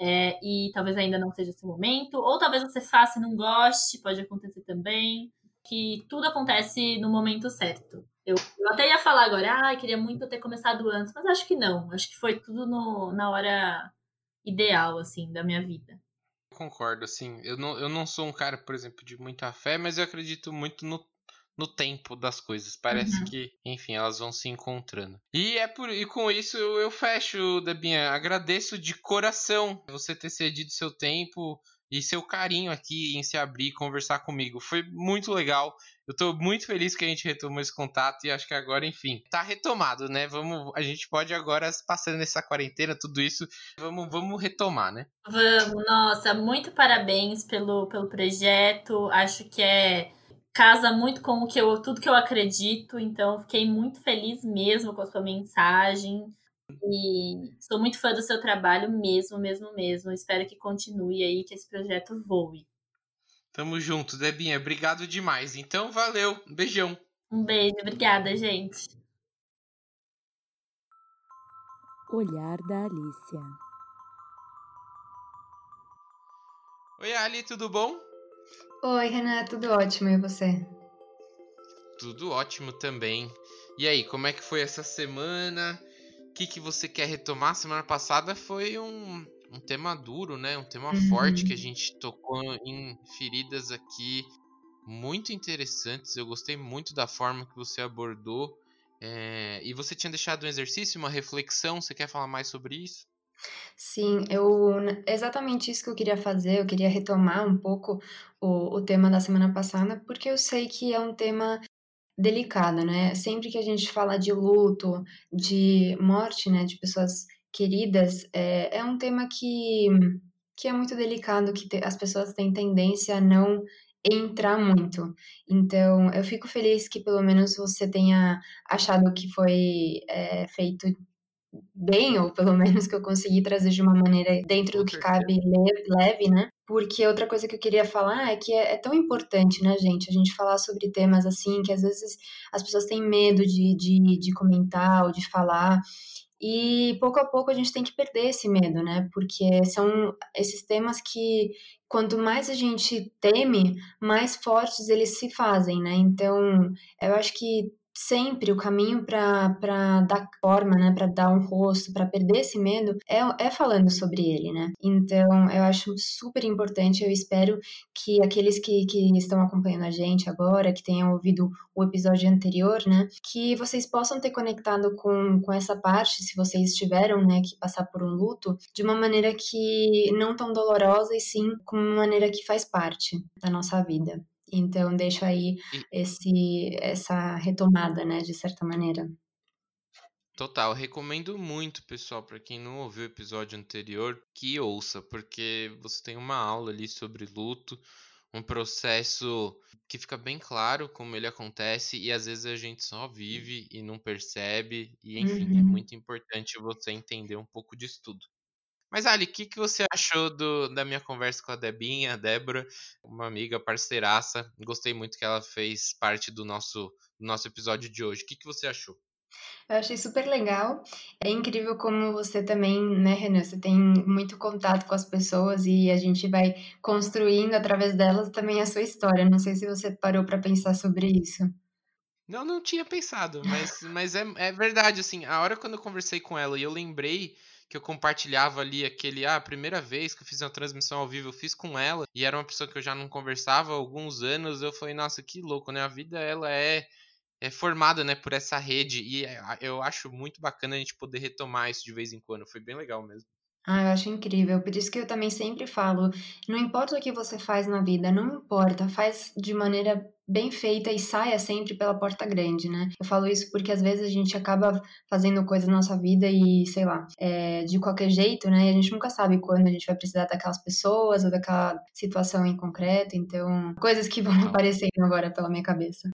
É, e talvez ainda não seja esse momento. Ou talvez você faça e não goste, pode acontecer também. Que tudo acontece no momento certo. Eu, eu até ia falar agora, ah, queria muito ter começado antes, mas acho que não. Acho que foi tudo no, na hora ideal, assim, da minha vida. Concordo, assim. Eu não, eu não sou um cara, por exemplo, de muita fé, mas eu acredito muito no, no tempo das coisas. Parece uhum. que, enfim, elas vão se encontrando. E é por e com isso eu, fecho, Debinha. Agradeço de coração você ter cedido seu tempo e seu carinho aqui em se abrir e conversar comigo. Foi muito legal. Eu tô muito feliz que a gente retomou esse contato e acho que agora, enfim, tá retomado, né? Vamos, a gente pode agora, passando nessa quarentena, tudo isso, vamos, vamos retomar, né? Vamos, nossa, muito parabéns pelo, pelo projeto. Acho que é casa muito com o que eu, tudo que eu acredito, então fiquei muito feliz mesmo com a sua mensagem. E sou muito fã do seu trabalho mesmo, mesmo, mesmo. Espero que continue aí, que esse projeto voe. Tamo junto, Debinha. Obrigado demais. Então, valeu. Um beijão. Um beijo. Obrigada, gente. Olhar da Alicia. Oi, Ali, tudo bom? Oi, Renan, tudo ótimo. E você? Tudo ótimo também. E aí, como é que foi essa semana? O que, que você quer retomar? Semana passada foi um, um tema duro, né? Um tema uhum. forte que a gente tocou em feridas aqui muito interessantes. Eu gostei muito da forma que você abordou. É... E você tinha deixado um exercício, uma reflexão. Você quer falar mais sobre isso? Sim, eu exatamente isso que eu queria fazer. Eu queria retomar um pouco o, o tema da semana passada, porque eu sei que é um tema delicado, né? Sempre que a gente fala de luto, de morte, né, de pessoas queridas, é, é um tema que, que é muito delicado, que te, as pessoas têm tendência a não entrar muito. Então, eu fico feliz que pelo menos você tenha achado que foi é, feito bem, ou pelo menos que eu consegui trazer de uma maneira dentro do que cabe leve, né? Porque outra coisa que eu queria falar é que é, é, tão importante, né, gente, a gente falar sobre temas assim, que às vezes as pessoas têm medo de, de, de comentar ou de falar. E pouco a pouco a gente tem que perder esse medo, né? Porque são esses temas que, quanto mais a gente teme, mais fortes eles se fazem, né? Então, eu acho que sempre o caminho para dar forma, né, para dar um rosto, para perder esse medo, é, é falando sobre ele, né? Então, eu acho super importante, eu espero que aqueles que, que estão acompanhando a gente agora, que tenham ouvido o episódio anterior, né, que vocês possam ter conectado com, com essa parte, se vocês tiveram, né, que passar por um luto, de uma maneira que não tão dolorosa e sim com uma maneira que faz parte da nossa vida. Então, deixo aí esse, essa retomada, né, de certa maneira. Total, recomendo muito, pessoal, para quem não ouviu o episódio anterior, que ouça, porque você tem uma aula ali sobre luto, um processo que fica bem claro como ele acontece e às vezes a gente só vive e não percebe, e enfim, é uhum. é muito importante você entender um pouco disso tudo. Mas Ali, o que, que você achou do, da minha conversa com a Debinha, a Débora, uma amiga parceiraça? Gostei muito que ela fez parte do nosso, do nosso episódio de hoje. O que, que você achou? Eu achei super legal. É incrível como você também, né, Renan? Você tem muito contato com as pessoas e a gente vai construindo através delas também a sua história. Não sei se você parou para pensar sobre isso. Não, não tinha pensado, mas, mas é, é verdade, assim, a hora quando eu conversei com ela e eu lembrei que eu compartilhava ali aquele, ah, a primeira vez que eu fiz uma transmissão ao vivo, eu fiz com ela, e era uma pessoa que eu já não conversava há alguns anos, eu falei, nossa, que louco, né? A vida, ela é, é formada, né, por essa rede, e é, eu acho muito bacana a gente poder retomar isso de vez em quando, foi bem legal mesmo. Ah, eu acho incrível. Por isso que eu também sempre falo, não importa o que você faz na vida, não importa, faz de maneira bem feita e saia sempre pela porta grande, né? Eu falo isso porque às vezes a gente acaba fazendo coisas na nossa vida e, sei lá, é, de qualquer jeito, né? E a gente nunca sabe quando a gente vai precisar daquelas pessoas ou daquela situação em concreto. Então, coisas que vão aparecendo agora pela minha cabeça.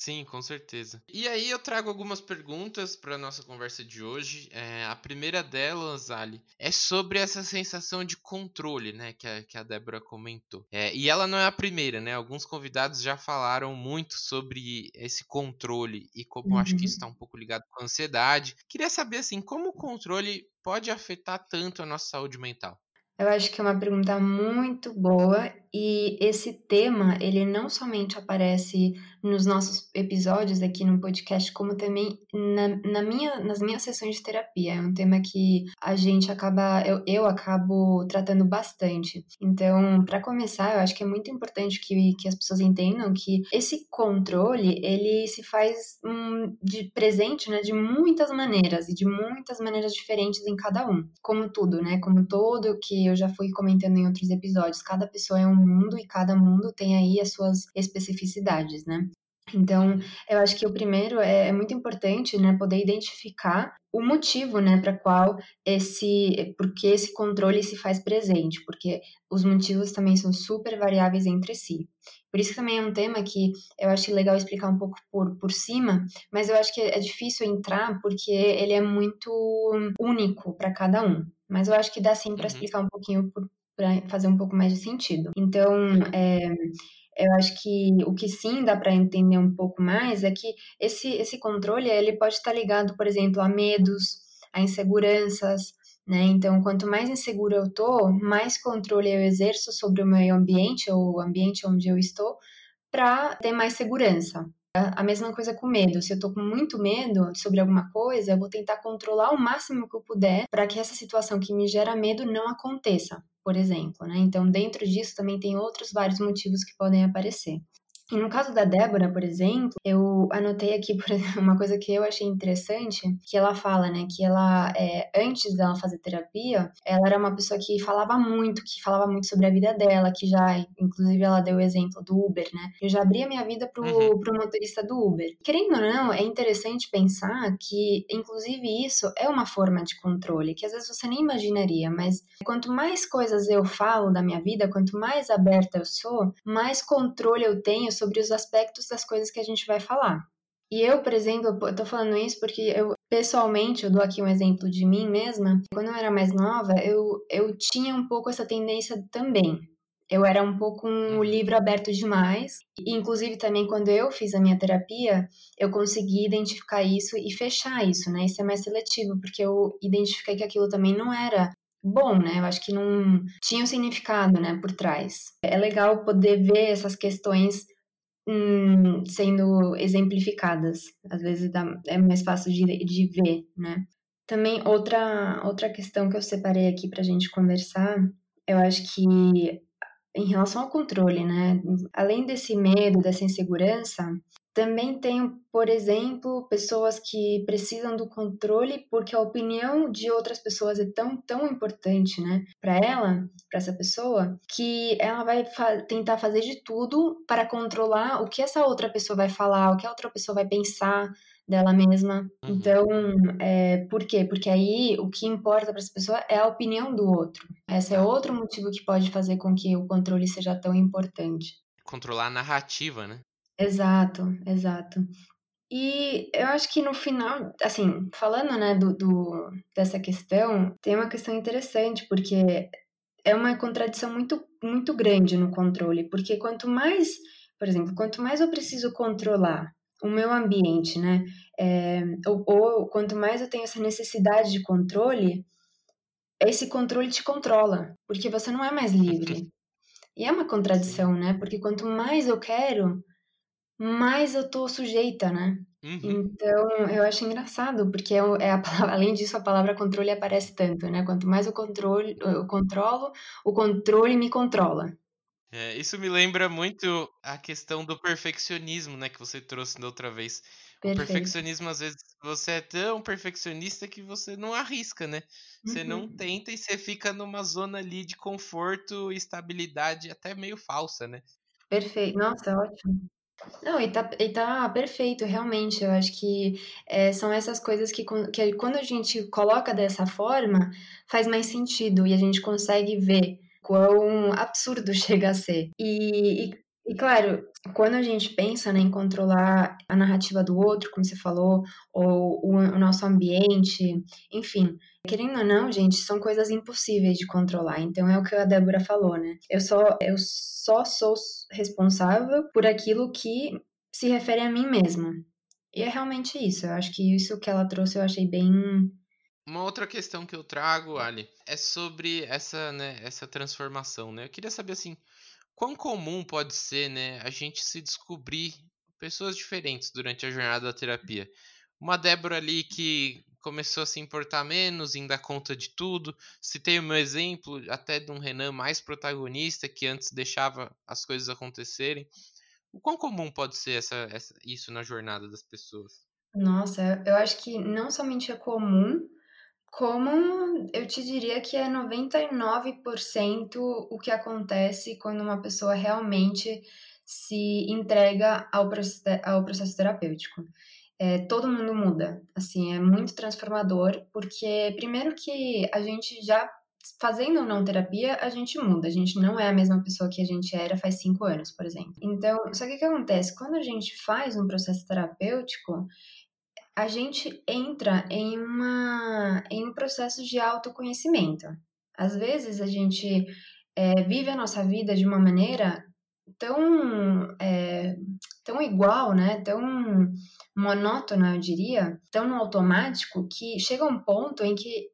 Sim, com certeza. E aí eu trago algumas perguntas para nossa conversa de hoje. É, a primeira delas, Ali, é sobre essa sensação de controle, né, que a, que a Débora comentou. É, e ela não é a primeira, né? Alguns convidados já falaram muito sobre esse controle e como uhum. acho que isso está uhum. um pouco ligado com a ansiedade. Queria saber assim, como o controle pode afetar tanto a nossa saúde mental? Eu acho que é uma pergunta muito boa E esse tema, ele não somente aparece nos nossos episódios aqui no podcast, como também na, na minha, nas minhas sessões de terapia. É um tema que a gente acaba, eu, eu acabo tratando bastante. Então, para começar, eu acho que é muito importante que, que as pessoas entendam que esse controle, ele se faz um, de presente, né, de muitas maneiras e de muitas maneiras diferentes em cada um. Como tudo, né, como todo que eu já fui comentando em outros episódios, cada pessoa é um mundo e cada mundo tem aí as suas especificidades, né? Então, eu acho que o primeiro é, é muito importante, né, poder identificar o motivo, né, para qual esse, porque esse controle se faz presente, porque os motivos também são super variáveis entre si. Por isso que também é um tema que eu acho legal explicar um pouco por, por cima, mas eu acho que é difícil entrar porque ele é muito único para cada um. Mas eu acho que dá sim para uhum. explicar um pouquinho para fazer um pouco mais de sentido. Então, é, eu acho que o que sim dá para entender um pouco mais é que esse, esse controle ele pode estar ligado, por exemplo, a medos, a inseguranças, né? Então, quanto mais insegura eu tô, mais controle eu exerço sobre o meu ambiente ou o ambiente onde eu estou para ter mais segurança. A mesma coisa com medo. Se eu tô com muito medo sobre alguma coisa, eu vou tentar controlar o máximo que eu puder para que essa situação que me gera medo não aconteça por exemplo, né? Então, dentro disso também tem outros vários motivos que podem aparecer. E no caso da Débora, por exemplo, eu anotei aqui uma coisa que eu achei interessante, que ela fala, né, que ela, é, antes dela fazer terapia, ela era uma pessoa que falava muito, que falava muito sobre a vida dela, que já, inclusive ela deu o exemplo do Uber, né, eu já abria minha vida pro, uhum. pro motorista do Uber. Querendo ou não, é interessante pensar que, inclusive, isso é uma forma de controle, que às vezes você nem imaginaria, mas quanto mais coisas eu falo da minha vida, quanto mais aberta eu sou, mais controle eu tenho sobre os aspectos das coisas que a gente vai falar. E eu, por exemplo, eu tô falando isso porque eu, pessoalmente, eu dou aqui um exemplo de mim mesma. Quando eu era mais nova, eu, eu tinha um pouco essa tendência também. Eu era um pouco um livro aberto demais. E, inclusive, também quando eu fiz a minha terapia, eu consegui identificar isso e fechar isso, né? Isso é mais seletivo, porque eu identifiquei que aquilo também não era bom, né? Eu acho que não tinha um significado, né, por trás. É legal poder ver essas questões hum, sendo exemplificadas. Às vezes dá, é mais fácil de, de ver, né? Também outra, outra questão que eu separei aqui para a gente conversar, eu acho que em relação ao controle, né? Além desse medo, dessa insegurança, também tem, por exemplo, pessoas que precisam do controle porque a opinião de outras pessoas é tão, tão importante, né, para ela, para essa pessoa, que ela vai fa tentar fazer de tudo para controlar o que essa outra pessoa vai falar, o que a outra pessoa vai pensar dela mesma. Uhum. Então, é, por quê? Porque aí o que importa para essa pessoa é a opinião do outro. Esse é outro motivo que pode fazer com que o controle seja tão importante. Controlar a narrativa, né? Exato, exato. E eu acho que no final, assim, falando, né, do, do, dessa questão, tem uma questão interessante, porque é uma contradição muito, muito grande no controle, porque quanto mais, por exemplo, quanto mais eu preciso controlar o meu ambiente, né, é, ou, ou quanto mais eu tenho essa necessidade de controle, esse controle te controla, porque você não é mais livre. E é uma contradição, né, porque quanto mais eu quero, mais eu tô sujeita, né? Uhum. Então, eu acho engraçado, porque é, é a palavra, além disso, a palavra controle aparece tanto, né? Quanto mais eu, controle, eu controlo, o controle me controla. É, isso me lembra muito a questão do perfeccionismo, né? Que você trouxe da outra vez. Perfeito. O perfeccionismo, às vezes, você é tão perfeccionista que você não arrisca, né? Você uhum. não tenta e você fica numa zona ali de conforto e estabilidade até meio falsa, né? Perfeito. Nossa, ótimo. Não, e tá, e tá perfeito, realmente. Eu acho que é, são essas coisas que, que quando a gente coloca dessa forma, faz mais sentido e a gente consegue ver quão absurdo chega a ser. E, e, e claro, quando a gente pensa né, em controlar a narrativa do outro, como você falou, ou o, o nosso ambiente, enfim, Querendo ou não, gente, são coisas impossíveis de controlar. Então é o que a Débora falou, né? Eu só, eu só sou responsável por aquilo que se refere a mim mesma. E é realmente isso. Eu acho que isso que ela trouxe eu achei bem. Uma outra questão que eu trago, Ali, é sobre essa, né, essa transformação, né? Eu queria saber assim, quão comum pode ser, né, a gente se descobrir pessoas diferentes durante a jornada da terapia. Uma Débora ali que começou a se importar menos em dar conta de tudo. Citei o meu exemplo até de um Renan mais protagonista que antes deixava as coisas acontecerem. O quão comum pode ser essa, essa, isso na jornada das pessoas? Nossa, eu acho que não somente é comum, como eu te diria que é 99% o que acontece quando uma pessoa realmente se entrega ao processo, ao processo terapêutico é, todo mundo muda. Assim, é muito transformador, porque primeiro que a gente já fazendo ou não terapia, a gente muda. A gente não é a mesma pessoa que a gente era faz cinco anos, por exemplo. Então, só que o que acontece? Quando a gente faz um processo terapêutico, a gente entra em, uma, em um processo de autoconhecimento. Às vezes a gente é, vive a nossa vida de uma maneira tão, é, tão igual, né? Tão monótona, eu diria, tão no automático, que chega um ponto em que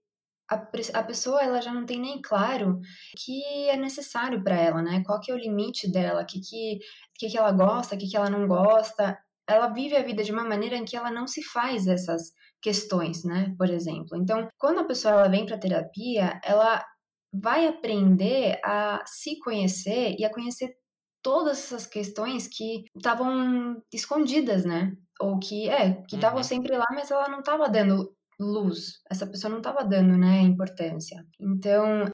a, a pessoa ela já não tem nem claro que é necessário para ela, né? Qual que é o limite dela, o que, que, que, que ela gosta, o que, que ela não gosta. Ela vive a vida de uma maneira em que ela não se faz essas questões, né? Por exemplo. Então, quando a pessoa ela vem para terapia, ela vai aprender a se conhecer e a conhecer todas essas questões que estavam escondidas, né? Ou que, é, que estavam uhum. sempre lá, mas ela não estava dando luz. Essa pessoa não estava dando, né, importância. Então,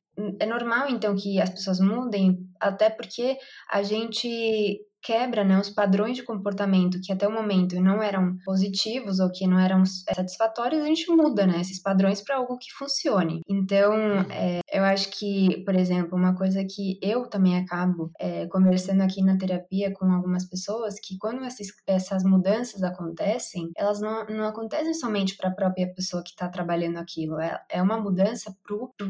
é normal, então, que as pessoas mudem, até porque a gente quebra né, os padrões de comportamento que até o momento não eram positivos ou que não eram satisfatórios, a gente muda né, esses padrões para algo que funcione. Então, é, eu acho que, por exemplo, uma coisa que eu também acabo é, conversando aqui na terapia com algumas pessoas, que quando essas, essas mudanças acontecem, elas não, não acontecem somente para a própria pessoa que está trabalhando aquilo, é, é uma mudança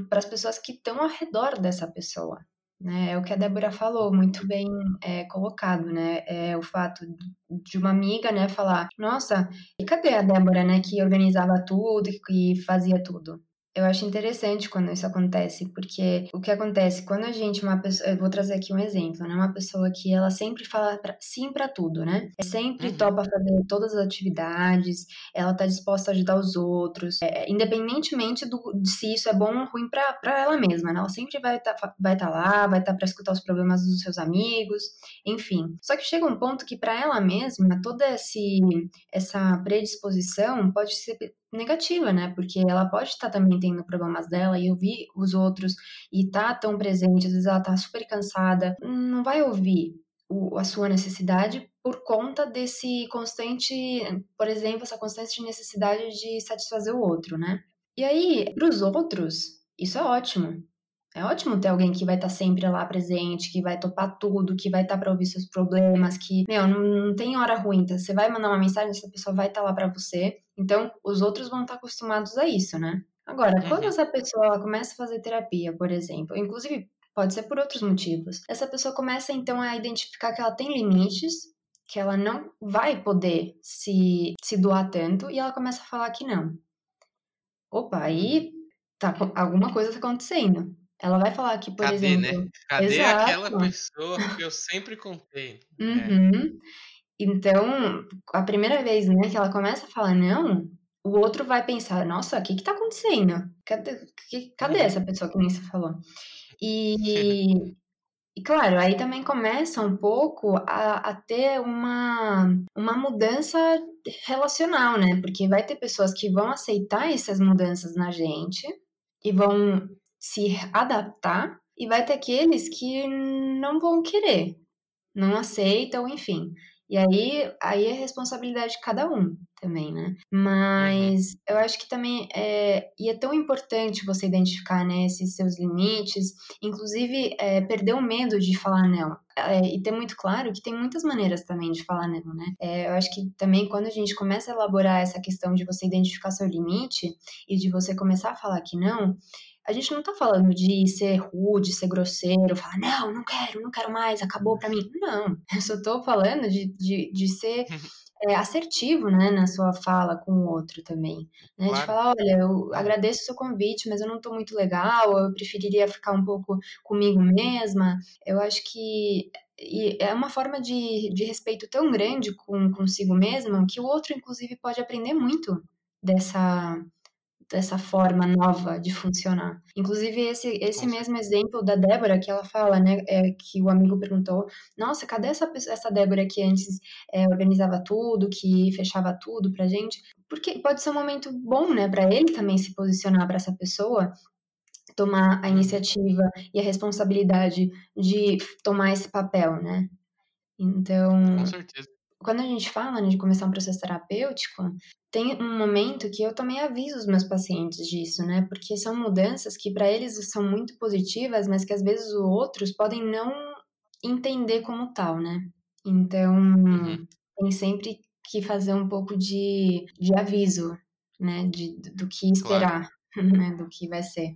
para as pessoas que estão ao redor dessa pessoa. Né? É o que a Débora falou, muito bem é, colocado, né? É o fato de uma amiga, né, falar, nossa, e cadê a Débora, né, que organizava tudo, que fazia tudo? Eu acho interessante quando isso acontece, porque o que acontece quando a gente, uma pessoa, eu vou trazer aqui um exemplo, né? Uma pessoa que ela sempre fala pra, sim para tudo, né? Sempre uhum. topa fazer todas as atividades, ela tá disposta a ajudar os outros, é, independentemente do, de se isso é bom ou ruim para ela mesma, né? Ela sempre vai estar tá, vai tá lá, vai estar tá para escutar os problemas dos seus amigos, enfim. Só que chega um ponto que para ela mesma, toda esse, essa predisposição pode ser negativa, né? Porque ela pode estar também tendo problemas dela e ouvir os outros e tá tão presente, às vezes ela tá super cansada, não vai ouvir o, a sua necessidade por conta desse constante, por exemplo, essa constante necessidade de satisfazer o outro, né? E aí, para os outros, isso é ótimo. É ótimo ter alguém que vai estar tá sempre lá presente, que vai topar tudo, que vai estar tá para ouvir seus problemas, que, meu, não, não tem hora ruim, tá? Você vai mandar uma mensagem, essa pessoa vai estar tá lá para você. Então, os outros vão estar acostumados a isso, né? Agora, uhum. quando essa pessoa começa a fazer terapia, por exemplo, inclusive pode ser por outros motivos, essa pessoa começa então a identificar que ela tem limites, que ela não vai poder se, se doar tanto, e ela começa a falar que não. Opa, aí tá, alguma coisa tá acontecendo. Ela vai falar que, por Cadê, exemplo. Né? Cadê Exato. aquela pessoa que eu sempre contei? É. Uhum. É. Então, a primeira vez né, que ela começa a falar não, o outro vai pensar, nossa, o que que tá acontecendo? Cadê, que, cadê uhum. essa pessoa que nem você falou? E, e claro, aí também começa um pouco a, a, ter uma, uma mudança relacional, né? Porque vai ter pessoas que vão aceitar essas mudanças na gente e vão se adaptar, e vai ter aqueles que não vão querer, não aceitam, enfim. E aí, aí é responsabilidade de cada um também, né? Mas uhum. eu acho que também é, e é tão importante você identificar né, esses seus limites, inclusive é, perder o medo de falar não. É, e ter muito claro que tem muitas maneiras também de falar não, né? É, eu acho que também quando a gente começa a elaborar essa questão de você identificar seu limite e de você começar a falar que não, a gente não tá falando de ser rude, ser grosseiro, falar, não, não quero, não quero mais, acabou pra mim. Não, eu só tô falando de, de, de ser é, assertivo, né, na sua fala com o outro também. Né? Claro. De falar, olha, eu agradeço o seu convite, mas eu não tô muito legal, eu preferiria ficar um pouco comigo mesma. Eu acho que é uma forma de, de respeito tão grande com consigo mesma que o outro, inclusive, pode aprender muito dessa dessa forma nova de funcionar. Inclusive, esse, esse mesmo exemplo da Débora, que ela fala, né, é, que o amigo perguntou, nossa, cadê essa, essa Débora que antes é, organizava tudo, que fechava tudo pra gente? Porque pode ser um momento bom, né, para ele também se posicionar para essa pessoa, tomar a iniciativa e a responsabilidade de tomar esse papel, né? Então, com certeza quando a gente fala né, de começar um processo terapêutico, tem um momento que eu também aviso os meus pacientes disso, né? Porque são mudanças que para eles são muito positivas, mas que às vezes os outros podem não entender como tal, né? Então, uhum. tem sempre que fazer um pouco de, de aviso, né? De, do que esperar, claro. né? Do que vai ser.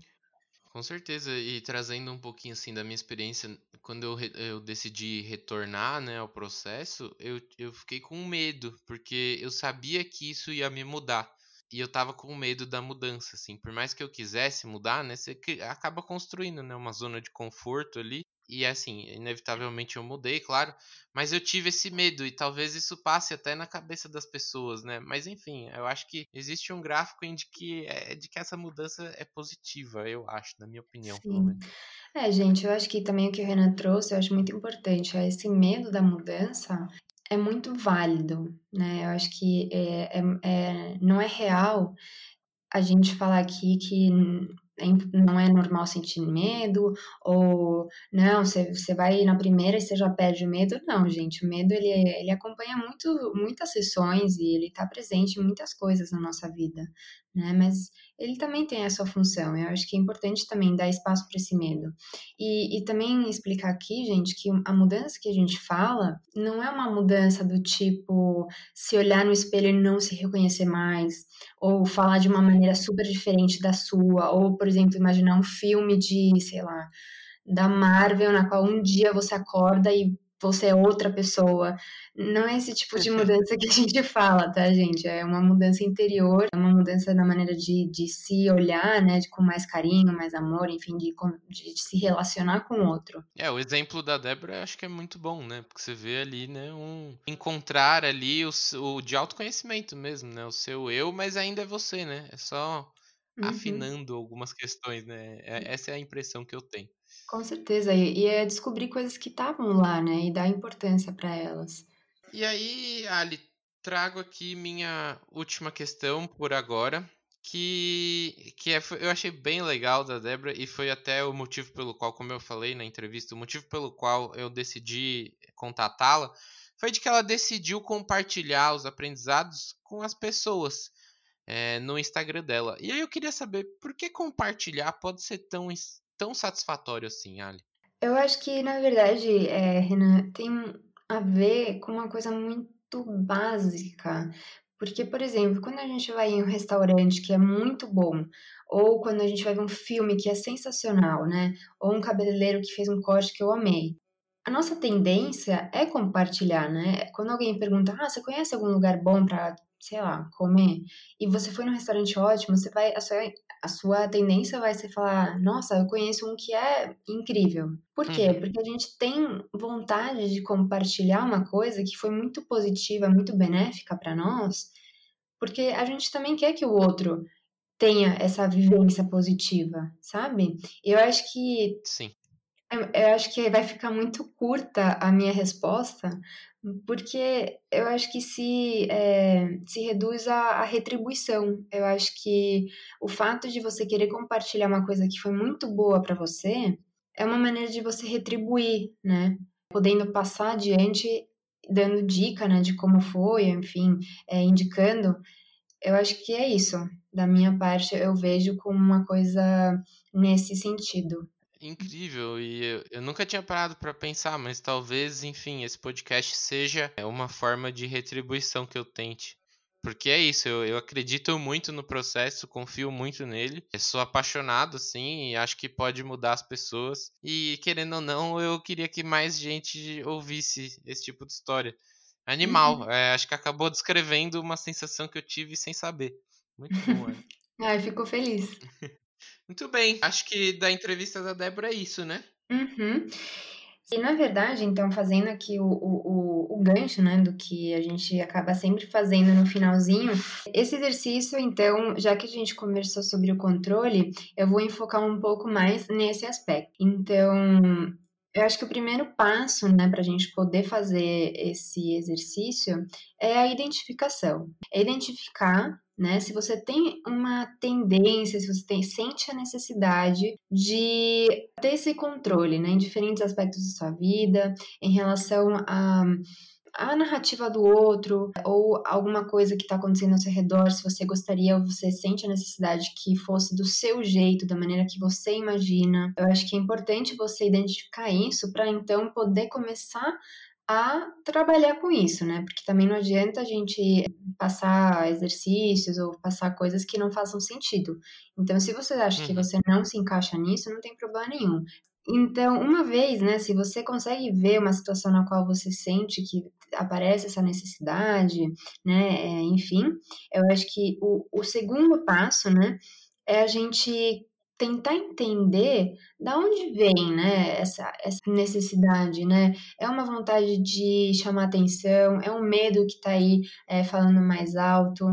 Com certeza, e trazendo um pouquinho assim da minha experiência, quando eu, eu decidi retornar né, ao processo, eu, eu fiquei com medo, porque eu sabia que isso ia me mudar. E eu tava com medo da mudança, assim. Por mais que eu quisesse mudar, né? Você acaba construindo, né? Uma zona de conforto ali. E assim, inevitavelmente eu mudei, claro, mas eu tive esse medo e talvez isso passe até na cabeça das pessoas, né? Mas enfim, eu acho que existe um gráfico em de que, é, de que essa mudança é positiva, eu acho, na minha opinião, Sim. É, gente, eu acho que também o que o Renan trouxe, eu acho muito importante, é esse medo da mudança é muito válido, né? Eu acho que é, é, é não é real a gente falar aqui que não é normal sentir medo, ou não, você, vai na primeira e você já perde o medo. Não, gente, o medo ele, ele acompanha muito, muitas sessões e ele está presente em muitas coisas na nossa vida, né? Mas ele também tem a sua função. Eu acho que é importante também dar espaço para esse medo. E, e também explicar aqui, gente, que a mudança que a gente fala não é uma mudança do tipo se olhar no espelho e não se reconhecer mais, ou falar de uma maneira super diferente da sua, ou, por exemplo, imaginar um filme de, sei lá, da Marvel, na qual um dia você acorda e você é outra pessoa. Não é esse tipo de mudança que a gente fala, tá, gente? É uma mudança interior, é uma mudança na maneira de, de se olhar, né, de, com mais carinho, mais amor, enfim, de, de, de se relacionar com o outro. É, o exemplo da Débora acho que é muito bom, né? Porque você vê ali, né, um encontrar ali o, o de autoconhecimento mesmo, né? O seu eu, mas ainda é você, né? É só uhum. afinando algumas questões, né? É, essa é a impressão que eu tenho. Com certeza, e, é descobrir coisas que estavam lá, né? E dar importância para elas. E aí, Ali, trago aqui minha última questão por agora, que, que é, eu achei bem legal da Débora e foi até o motivo pelo qual, como eu falei na entrevista, o motivo pelo qual eu decidi contatá-la foi de que ela decidiu compartilhar os aprendizados com as pessoas é, no Instagram dela. E aí eu queria saber por que compartilhar pode ser tão tão satisfatório assim, Ali? Eu acho que, na verdade, é, Renan, tem a ver com uma coisa muito básica. Porque, por exemplo, quando a gente vai em um restaurante que é muito bom, ou quando a gente vai ver um filme que é sensacional, né? Ou um cabeleireiro que fez um corte que eu amei. A nossa tendência é compartilhar, né? Quando alguém pergunta, ah, você conhece algum lugar bom para sei lá, comer, e você foi num restaurante ótimo, você vai, a sua, a sua tendência vai ser falar, nossa, eu conheço um que é incrível. Por quê? Uhum. Porque a gente tem vontade de compartilhar uma coisa que foi muito positiva, muito benéfica para nós, porque a gente também quer que o outro tenha essa vivência positiva, sabe? Eu acho que Sim. Eu acho que vai ficar muito curta a minha resposta, porque eu acho que se, é, se reduz à, retribuição. Eu acho que o fato de você querer compartilhar uma coisa que foi muito boa para você é uma maneira de você retribuir, né? Podendo passar adiante, dando dica, né, de como foi, enfim, é, indicando. Eu acho que é isso. Da minha parte, eu vejo como uma coisa nesse sentido incrível e eu, eu nunca tinha parado para pensar, mas talvez, enfim, esse podcast seja é, uma forma de retribuição que eu tente. porque é isso, eu, eu acredito muito no processo, confio muito nele, eu sou apaixonado, assim, e acho que pode mudar as pessoas. E querendo ou não, eu queria que mais gente ouvisse esse tipo de história. Animal, uhum. é, acho que acabou descrevendo uma sensação que eu tive sem saber. Muito bom, é. Ai, ficou feliz. muito bem, acho que da entrevista da Débora é isso, né? Uhum. E na verdade, então, fazendo aqui o, o, o, gancho, né, do que a gente acaba sempre fazendo no finalzinho, esse exercício, então, já que a gente conversou sobre o controle, eu vou enfocar um pouco mais nesse aspecto. Então, eu acho que o primeiro passo, né, para a gente poder fazer esse exercício é a identificação. É identificar né? Se você tem uma tendência, se você tem, sente a necessidade de ter esse controle, né, em diferentes aspectos da sua vida, em relação a a narrativa do outro ou alguma coisa que está acontecendo ao seu redor, se você gostaria ou você sente a necessidade que fosse do seu jeito, da maneira que você imagina. Eu acho que é importante você identificar isso para então poder começar a trabalhar com isso, né? Porque também não adianta a gente passar exercícios ou passar coisas que não façam sentido. Então, se você acha uhum. que você não se encaixa nisso, não tem problema nenhum. Então, uma vez, né, se você consegue ver uma situação na qual você sente que aparece essa necessidade, né, é, enfim, eu acho que o, o segundo passo, né, é a gente tentar entender da onde vem, né, essa, essa necessidade, né? É uma vontade de chamar atenção, é um medo que está aí é, falando mais alto,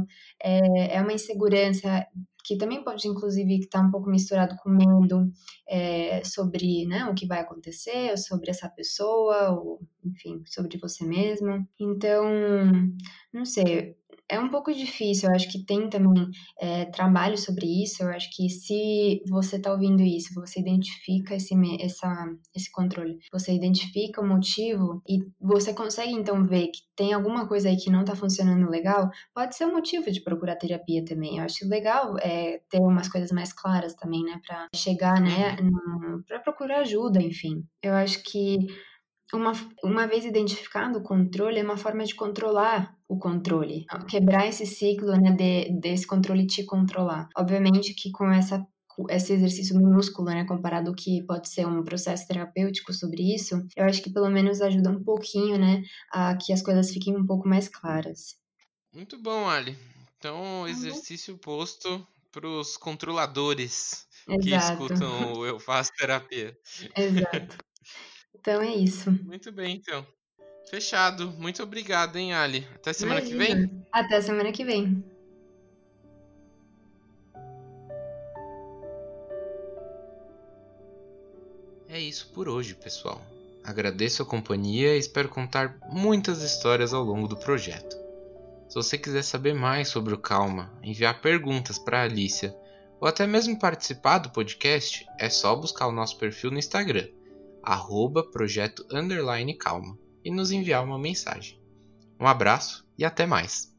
é, é uma insegurança que também pode, inclusive, estar tá um pouco misturado com medo é, sobre né, o que vai acontecer, sobre essa pessoa, ou, enfim, sobre você mesmo. Então, não sei, é um pouco difícil, eu acho que tem também é, trabalho sobre isso, eu acho que se você está ouvindo isso, você identifica esse, essa, esse controle, você identifica o motivo e você consegue então ver que tem alguma coisa aí que não está funcionando legal, pode ser um motivo de procurar terapia também. Eu acho legal é, ter umas coisas mais claras também, né, para chegar, né, uhum. para procurar ajuda, enfim. Eu acho que uma, uma vez identificado o controle, é uma forma de controlar o controle, quebrar esse ciclo né, de, desse controle te controlar. Obviamente que com essa esse exercício minúsculo, né, comparado ao que pode ser um processo terapêutico sobre isso, eu acho que pelo menos ajuda um pouquinho, né, a que as coisas fiquem um pouco mais claras. Muito bom, Ali. Então, uhum. exercício posto para os controladores Exato. que escutam o Eu Faço Terapia. Exato. Então é isso. Muito bem, então. Fechado. Muito obrigado, hein, Ali. Até semana Imagina. que vem. Até semana que vem. É isso por hoje, pessoal. Agradeço a companhia e espero contar muitas histórias ao longo do projeto. Se você quiser saber mais sobre o Calma, enviar perguntas para a Alicia ou até mesmo participar do podcast, é só buscar o nosso perfil no Instagram, arroba projeto calma, e nos enviar uma mensagem. Um abraço e até mais!